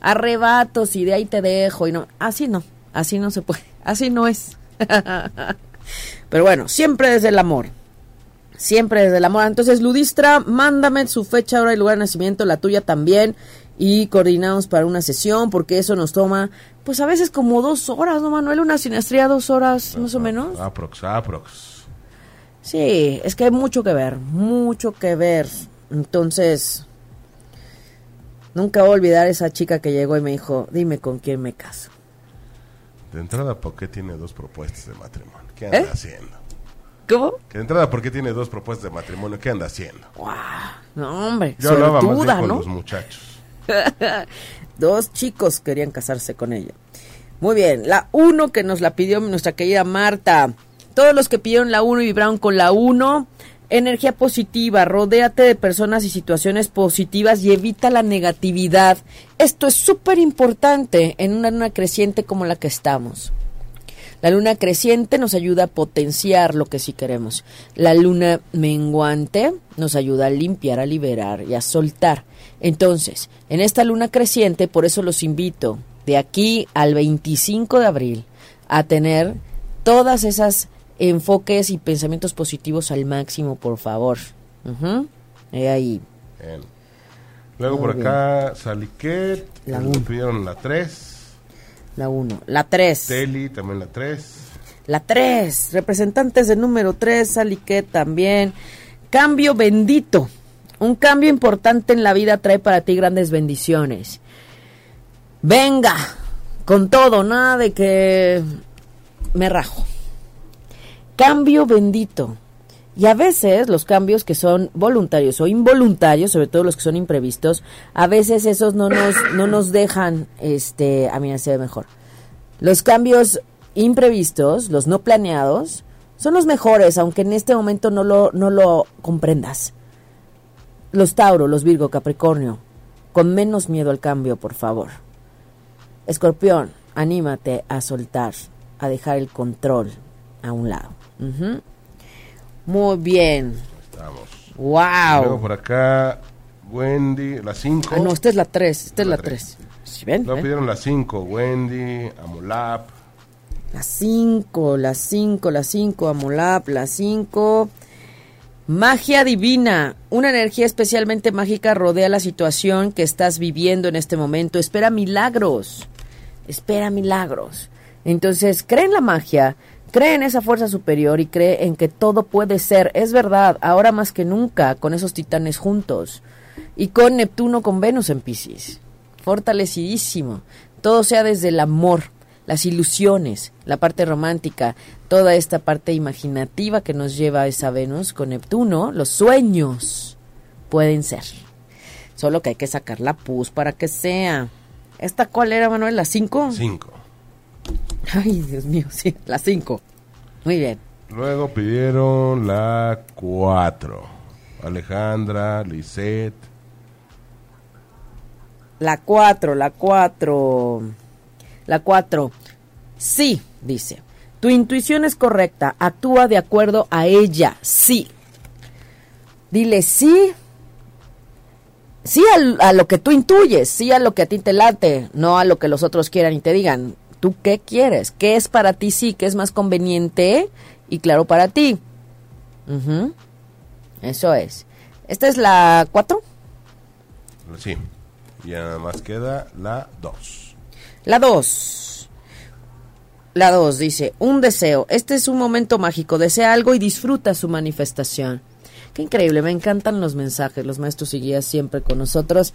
arrebatos y de ahí te dejo y no, así no, así no se puede, así no es. Pero bueno, siempre desde el amor. Siempre desde el amor. Entonces, Ludistra, mándame su fecha, hora y lugar de nacimiento, la tuya también, y coordinamos para una sesión, porque eso nos toma, pues a veces como dos horas, ¿no, Manuel? Una sinastría, dos horas, más o menos. Aprox, aprox. Sí, es que hay mucho que ver, mucho que ver. Entonces, nunca voy a olvidar esa chica que llegó y me dijo, dime con quién me caso. De entrada, ¿por qué tiene dos propuestas de matrimonio? ¿Qué anda ¿Eh? haciendo? ¿Cómo? De entrada, ¿por qué tiene dos propuestas de matrimonio? ¿Qué anda haciendo? Guau, no, hombre, Yo hablaba más bien suertuda, con ¿no? los muchachos. Dos chicos querían casarse con ella. Muy bien, la 1 que nos la pidió nuestra querida Marta. Todos los que pidieron la 1 y vibraron con la 1, energía positiva, rodéate de personas y situaciones positivas y evita la negatividad. Esto es súper importante en una luna creciente como la que estamos. La luna creciente nos ayuda a potenciar lo que sí queremos. La luna menguante nos ayuda a limpiar, a liberar y a soltar. Entonces, en esta luna creciente, por eso los invito de aquí al 25 de abril a tener todas esas enfoques y pensamientos positivos al máximo, por favor. He ahí. Bien. Luego Muy por acá, Saliquet, La pidieron la 3. La 1. La 3. Teli, también la 3. La 3, representantes del número 3, Saliquet también. Cambio bendito. Un cambio importante en la vida trae para ti grandes bendiciones. Venga, con todo, nada de que me rajo. Cambio bendito. Y a veces los cambios que son voluntarios o involuntarios, sobre todo los que son imprevistos, a veces esos no nos, no nos dejan, este, a mí me mejor. Los cambios imprevistos, los no planeados, son los mejores, aunque en este momento no lo, no lo comprendas. Los Tauro, los Virgo, Capricornio, con menos miedo al cambio, por favor. Escorpión, anímate a soltar, a dejar el control a un lado. Muy bien. Estamos. Luego Wow. por acá, Wendy, la 5. Ah, no, esta es la 3, esta es La la tres. 3. ¿Sí ven? Luego ¿Eh? pidieron la 5, Wendy, Amolap. La 5, la 5, la 5, Amolap, la 5. Magia divina. Una energía especialmente mágica rodea la situación que estás viviendo en este momento. Espera milagros. Espera milagros. Entonces, cree en la magia, cree en esa fuerza superior y cree en que todo puede ser. Es verdad, ahora más que nunca, con esos titanes juntos. Y con Neptuno con Venus en Pisces. Fortalecidísimo. Todo sea desde el amor las ilusiones, la parte romántica, toda esta parte imaginativa que nos lleva a esa Venus con Neptuno, los sueños pueden ser. Solo que hay que sacar la pus para que sea. ¿Esta cuál era, Manuel? ¿La 5? 5. Ay, Dios mío, sí, la 5. Muy bien. Luego pidieron la 4. Alejandra, Lisette. La 4, la 4. La 4. Sí, dice. Tu intuición es correcta. Actúa de acuerdo a ella. Sí. Dile sí. Sí al- a, lo que tú intuyes. Sí a lo que a ti te late. No a lo que los otros quieran y te digan. ¿Tú qué quieres? ¿Qué es para ti sí? ¿Qué es más conveniente y claro para ti? Eso es. ¿Esta es la 4? Sí. Y nada más queda la 2. La 2. La 2 dice, un deseo. Este es un momento mágico. Desea algo y disfruta su manifestación. Qué increíble, me encantan los mensajes. Los maestros y guías siempre con nosotros.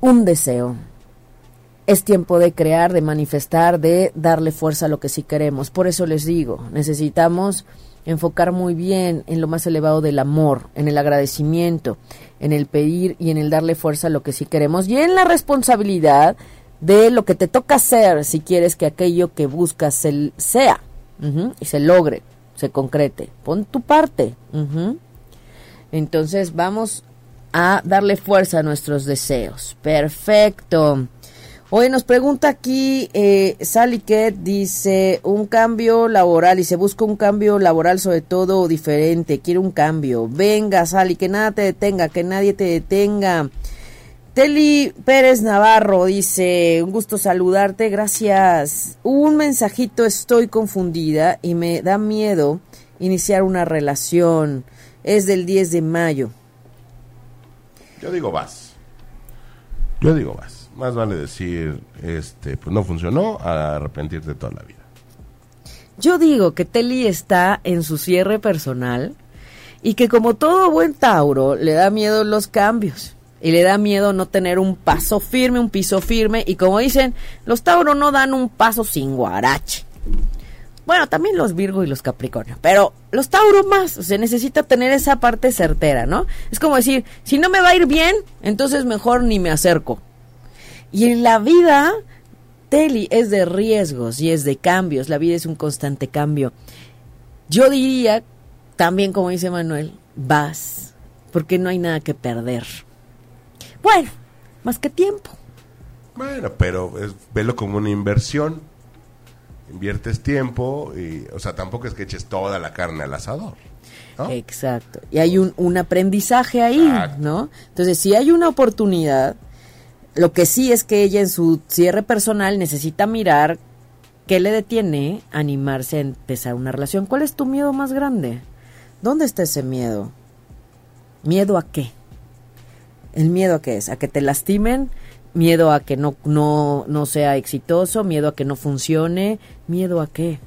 Un deseo. Es tiempo de crear, de manifestar, de darle fuerza a lo que sí queremos. Por eso les digo, necesitamos enfocar muy bien en lo más elevado del amor, en el agradecimiento, en el pedir y en el darle fuerza a lo que sí queremos y en la responsabilidad de lo que te toca hacer si quieres que aquello que buscas se- sea y se logre, se concrete. Pon tu parte. Entonces vamos a darle fuerza a nuestros deseos. Perfecto. Hoy nos pregunta aquí eh, Sally Ket, dice un cambio laboral y se busca un cambio laboral sobre todo diferente, quiere un cambio. Venga Sally, que nada te detenga, que nadie te detenga. Teli Pérez Navarro dice, un gusto saludarte, gracias. Un mensajito, estoy confundida y me da miedo iniciar una relación. Es del 10 de mayo. Yo digo vas. Yo digo vas. Más vale decir, este, pues no funcionó, a arrepentirte toda la vida. Yo digo que Teli está en su cierre personal y que como todo buen Tauro le da miedo los cambios y le da miedo no tener un paso firme, un piso firme y como dicen, los Tauro no dan un paso sin guarache. Bueno, también los Virgo y los Capricornio, pero los Tauro más, se necesita tener esa parte certera, ¿no? Es como decir, si no me va a ir bien, entonces mejor ni me acerco. Y en la vida, Teli es de riesgos y es de cambios, la vida es un constante cambio. Yo diría, también como dice Manuel, vas, porque no hay nada que perder. Bueno, más que tiempo. Bueno, pero es, velo como una inversión inviertes tiempo y, o sea, tampoco es que eches toda la carne al asador. Exacto. Y hay un, un aprendizaje ahí, ¿no? Entonces, si hay una oportunidad, lo que sí es que ella en su cierre personal necesita mirar qué le detiene a animarse a empezar una relación. ¿Cuál es tu miedo más grande? ¿Dónde está ese miedo? ¿Miedo a qué? ¿El miedo a qué es? ¿A que te lastimen? miedo a que no, no, no sea exitoso, miedo a que no funcione, miedo a qué,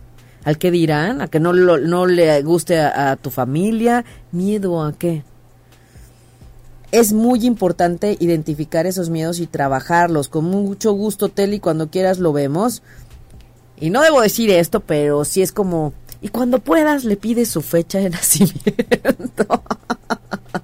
al que dirán, a que no, no le guste a, tu familia, miedo a qué. Es muy importante identificar esos miedos y trabajarlos. Con mucho gusto, Teli, cuando quieras lo vemos. Y no debo decir esto, pero sí es como... Y cuando puedas, le pides su fecha de nacimiento.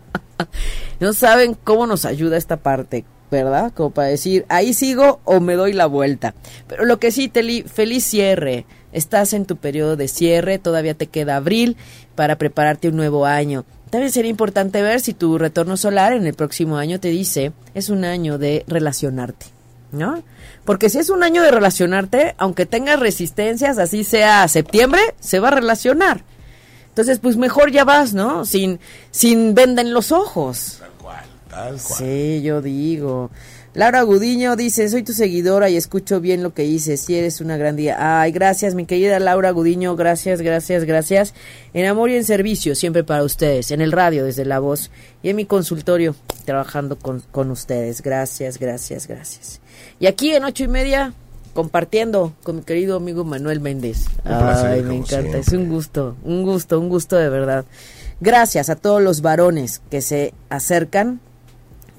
no saben cómo nos ayuda esta parte. ¿verdad? Como para decir, ahí sigo o me doy la vuelta. Pero lo que sí, Teli, feliz cierre. Estás en tu periodo de cierre, todavía te queda abril para prepararte un nuevo año. También sería importante ver si tu retorno solar en el próximo año te dice, es un año de relacionarte, ¿no? Porque si es un año de relacionarte, aunque tengas resistencias, así sea septiembre, se va a relacionar. Entonces, pues mejor ya vas, ¿no? Sin, sin venda en los ojos. Sí, yo digo. Laura Gudiño dice, soy tu seguidora y escucho bien lo que dices, si eres una gran día. Ay, gracias, mi querida Laura Gudiño, gracias, gracias, gracias. En amor y en servicio, siempre para ustedes, en el radio, desde la voz, y en mi consultorio, trabajando con, con ustedes. Gracias, gracias, gracias. Y aquí en ocho y media, compartiendo con mi querido amigo Manuel Méndez. Ay, me encanta, es un gusto, un gusto, un gusto de verdad. Gracias a todos los varones que se acercan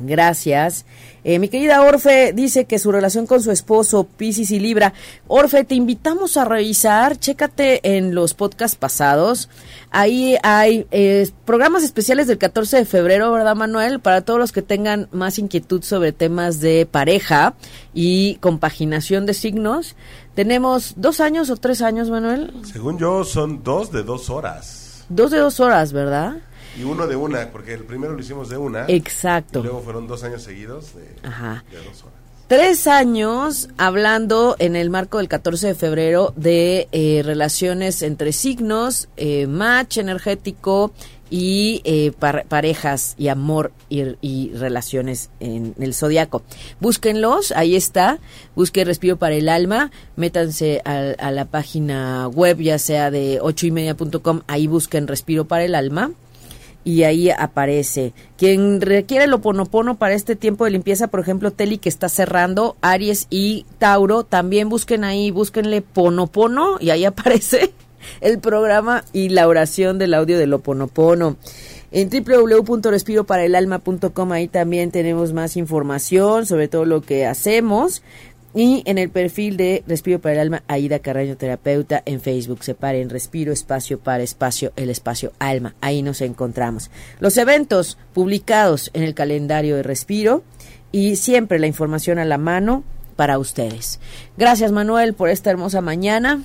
Gracias. Eh, mi querida Orfe dice que su relación con su esposo, Piscis y Libra. Orfe, te invitamos a revisar, chécate en los podcasts pasados. Ahí hay eh, programas especiales del 14 de febrero, ¿verdad, Manuel? Para todos los que tengan más inquietud sobre temas de pareja y compaginación de signos. Tenemos dos años o tres años, Manuel. Según yo, son dos de dos horas. Dos de dos horas, ¿verdad? Y uno de una, porque el primero lo hicimos de una. Exacto. Y luego fueron dos años seguidos de, dos horas. Tres años hablando en el marco del 14 de febrero de eh, relaciones entre signos, eh, match energético y eh, parejas y amor y, relaciones en el zodiaco. Búsquenlos, ahí está. Busquen Respiro para el Alma. Métanse a, a la página web, ya sea de ocho y media.com. Ahí busquen Respiro para el Alma y ahí aparece. Quien requiere el oponopono para este tiempo de limpieza, por ejemplo, Teli que está cerrando, Aries y Tauro, también busquen ahí, búsquenle ponopono y ahí aparece el programa y la oración del audio del oponopono. En www.respiroparaelalma.com ahí también tenemos más información sobre todo lo que hacemos. Y en el perfil de Respiro para el Alma, Aida Carreño Terapeuta en Facebook. Separen Respiro, espacio para espacio, el espacio alma. Ahí nos encontramos. Los eventos publicados en el calendario de Respiro y siempre la información a la mano para ustedes. Gracias Manuel por esta hermosa mañana.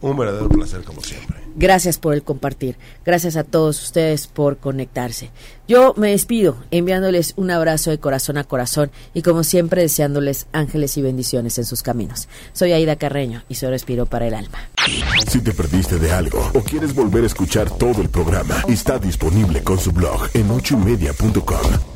Un verdadero placer como siempre. Gracias por el compartir. Gracias a todos ustedes por conectarse. Yo me despido enviándoles un abrazo de corazón a corazón y como siempre deseándoles ángeles y bendiciones en sus caminos. Soy Aida Carreño y soy Respiro para el Alma. Si te perdiste de algo o quieres volver a escuchar todo el programa, está disponible con su blog en ochoymedia.com